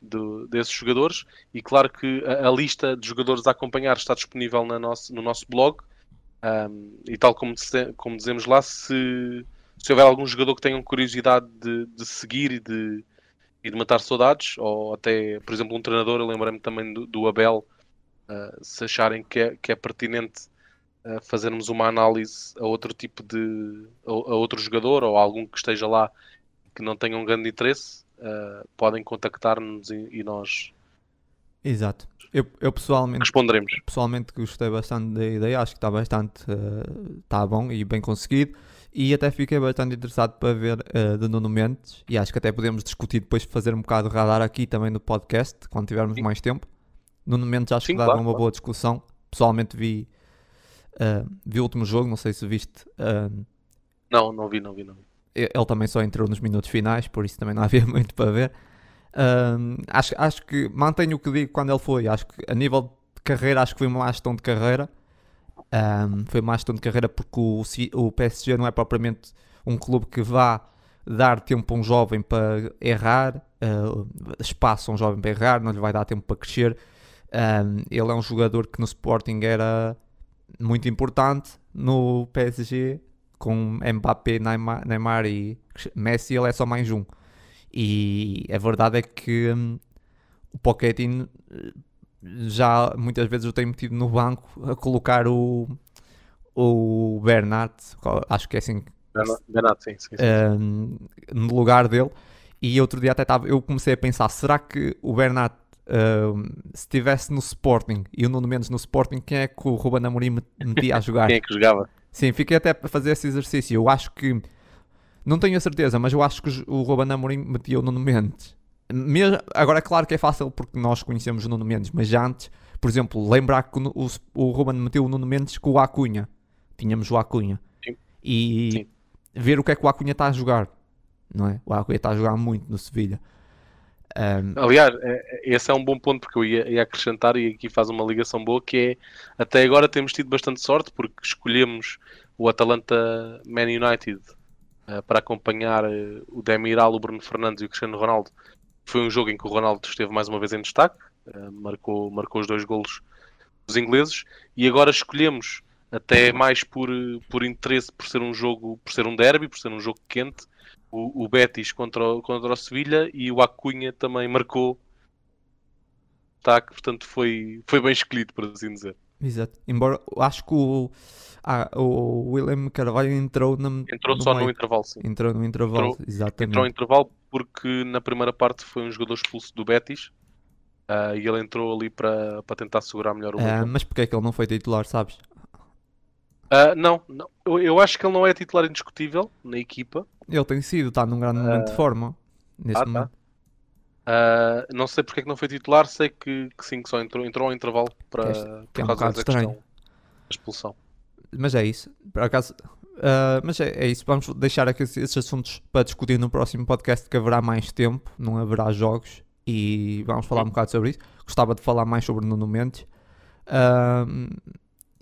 de, desses jogadores. E claro que a, a, lista de jogadores a acompanhar está disponível na nosso, no nosso blog. Um, e tal como, como dizemos lá, se, se houver algum jogador que tenham curiosidade de, de seguir e de, e de matar saudades, ou até, por exemplo, um treinador, eu lembrei-me também do, do Abel, uh, se acharem que é, que é pertinente uh, fazermos uma análise a outro tipo de. A, a, outro jogador ou a algum que esteja lá que não tenha um grande interesse, uh, podem contactar-nos e, e, nós. Exato. Eu, eu, pessoalmente responderemos. Pessoalmente gostei bastante da ideia, acho que está bastante está bom e bem conseguido. E até fiquei bastante interessado para ver uh, de Nuno Mendes. E acho que até podemos discutir depois, fazer um bocado de radar aqui também no podcast, quando tivermos Sim. mais tempo. Nuno Mendes acho Sim, que dá claro, uma claro. boa discussão. Pessoalmente vi, uh, vi o último jogo, não sei se viste. Uh, não, não vi, não vi, não vi. Ele também só entrou nos minutos finais, por isso também não havia muito para ver. acho, acho que mantenho o que digo quando ele foi. Acho que a nível de carreira, acho que foi uma gestão de carreira um, foi uma gestão de carreira porque o, o PSG não é propriamente um clube que vá dar tempo a um jovem para errar, uh, espaço a um jovem para errar, não lhe vai dar tempo para crescer. Um, ele é um jogador que no Sporting era muito importante, no PSG com Mbappé, Neymar, Neymar e Messi ele é só mais um. E a verdade é que um, o Pochettino já muitas vezes eu tenho metido no banco a colocar o, o Bernat, acho que é assim. Bernat, sim, sim, sim. Um, no lugar dele. E outro dia até estava, eu comecei a pensar, será que o Bernat, se estivesse no Sporting e o Nuno Mendes no Sporting, quem é que o Ruben Amorim metia a jogar? quem é que jogava? Sim, fiquei até para fazer esse exercício. Eu acho que, não tenho a certeza, mas eu acho que o Ruben Amorim metia o Nuno Mendes mesmo, agora é claro que é fácil porque nós conhecemos o Nuno Mendes, mas antes, por exemplo, lembrar que o, o, Ruben meteu o Nuno Mendes com o Acunha. Tínhamos o Acunha. Sim. E Sim. ver o que é que o Acunha está a jogar. Não é? O Acunha está a jogar muito no Sevilha. Um... Aliás, é, é, esse é um bom ponto porque eu ia, ia, acrescentar e aqui faz uma ligação boa que é até agora temos tido bastante sorte porque escolhemos o Atalanta Man United uh, para acompanhar uh, o Demiral, o Bruno Fernandes e o Cristiano Ronaldo. Foi um jogo em que o Ronaldo esteve mais uma vez em destaque, uh, marcou, marcou os dois golos dos ingleses, e agora escolhemos, até mais por, por interesse, por ser um jogo, por ser um derby, por ser um jogo quente, o, o Betis contra o, contra o Sevilha e o Acunha também marcou destaque, portanto foi, foi bem escolhido, por assim dizer. Exato. Embora acho que o, ah, o William Carvalho entrou na, Entrou no só meio. no intervalo, sim. Entrou no intervalo, entrou, exatamente. Entrou no intervalo porque na primeira parte foi um jogador expulso do Betis uh, e ele entrou ali para, tentar segurar melhor o uh, Mas porquê é que ele não foi titular, sabes? Uh, não, não. Eu, eu, acho que ele não é titular indiscutível na equipa. Ele tem sido, está num grande momento de forma neste ah, tá. momento. Tá. Uh, não sei porque é que não foi titular, sei que, que sim, que só entrou, entrou ao intervalo para, é, por causa um da questão da expulsão. Mas é isso, por acaso, uh, mas é, é, isso, vamos deixar aqui esses assuntos para discutir no próximo podcast que haverá mais tempo, não haverá jogos e vamos falar um bocado sobre isso. Gostava de falar mais sobre Nuno Mendes. Uh,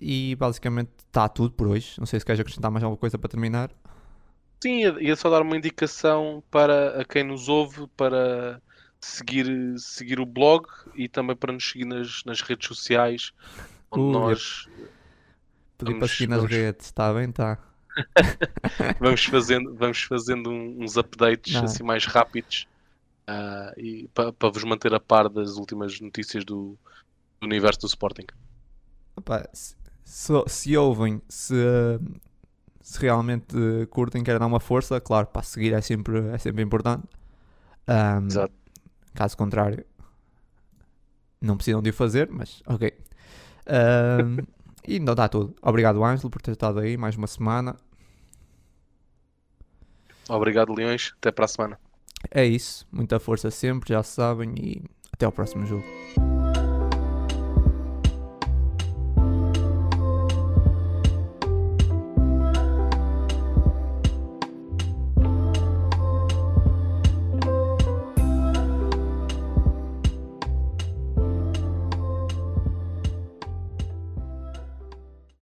e basicamente está tudo por hoje. Não sei se queres acrescentar mais alguma coisa para terminar. Sim, ia só dar uma indicação para a quem nos ouve para seguir, seguir o blog e também para nos seguir nas, nas redes sociais, onde uh, nós. Pedir para seguir nas vamos... redes, está bem, está. vamos fazendo, vamos fazendo uns updates Não. assim mais rápidos uh, e para pa vos manter a par das últimas notícias do, do universo do Sporting. Opa, se, se, ouvem, se, se realmente curtem, querem dar uma força, claro, para seguir é sempre, é sempre importante. Um, Exato. Caso contrário, não precisam de o fazer, mas ok. Uh, e não dá tudo. Obrigado, Ângelo, por ter estado aí mais uma semana. Obrigado, Leões. Até para a semana. É isso. Muita força sempre, já sabem. E até ao próximo jogo.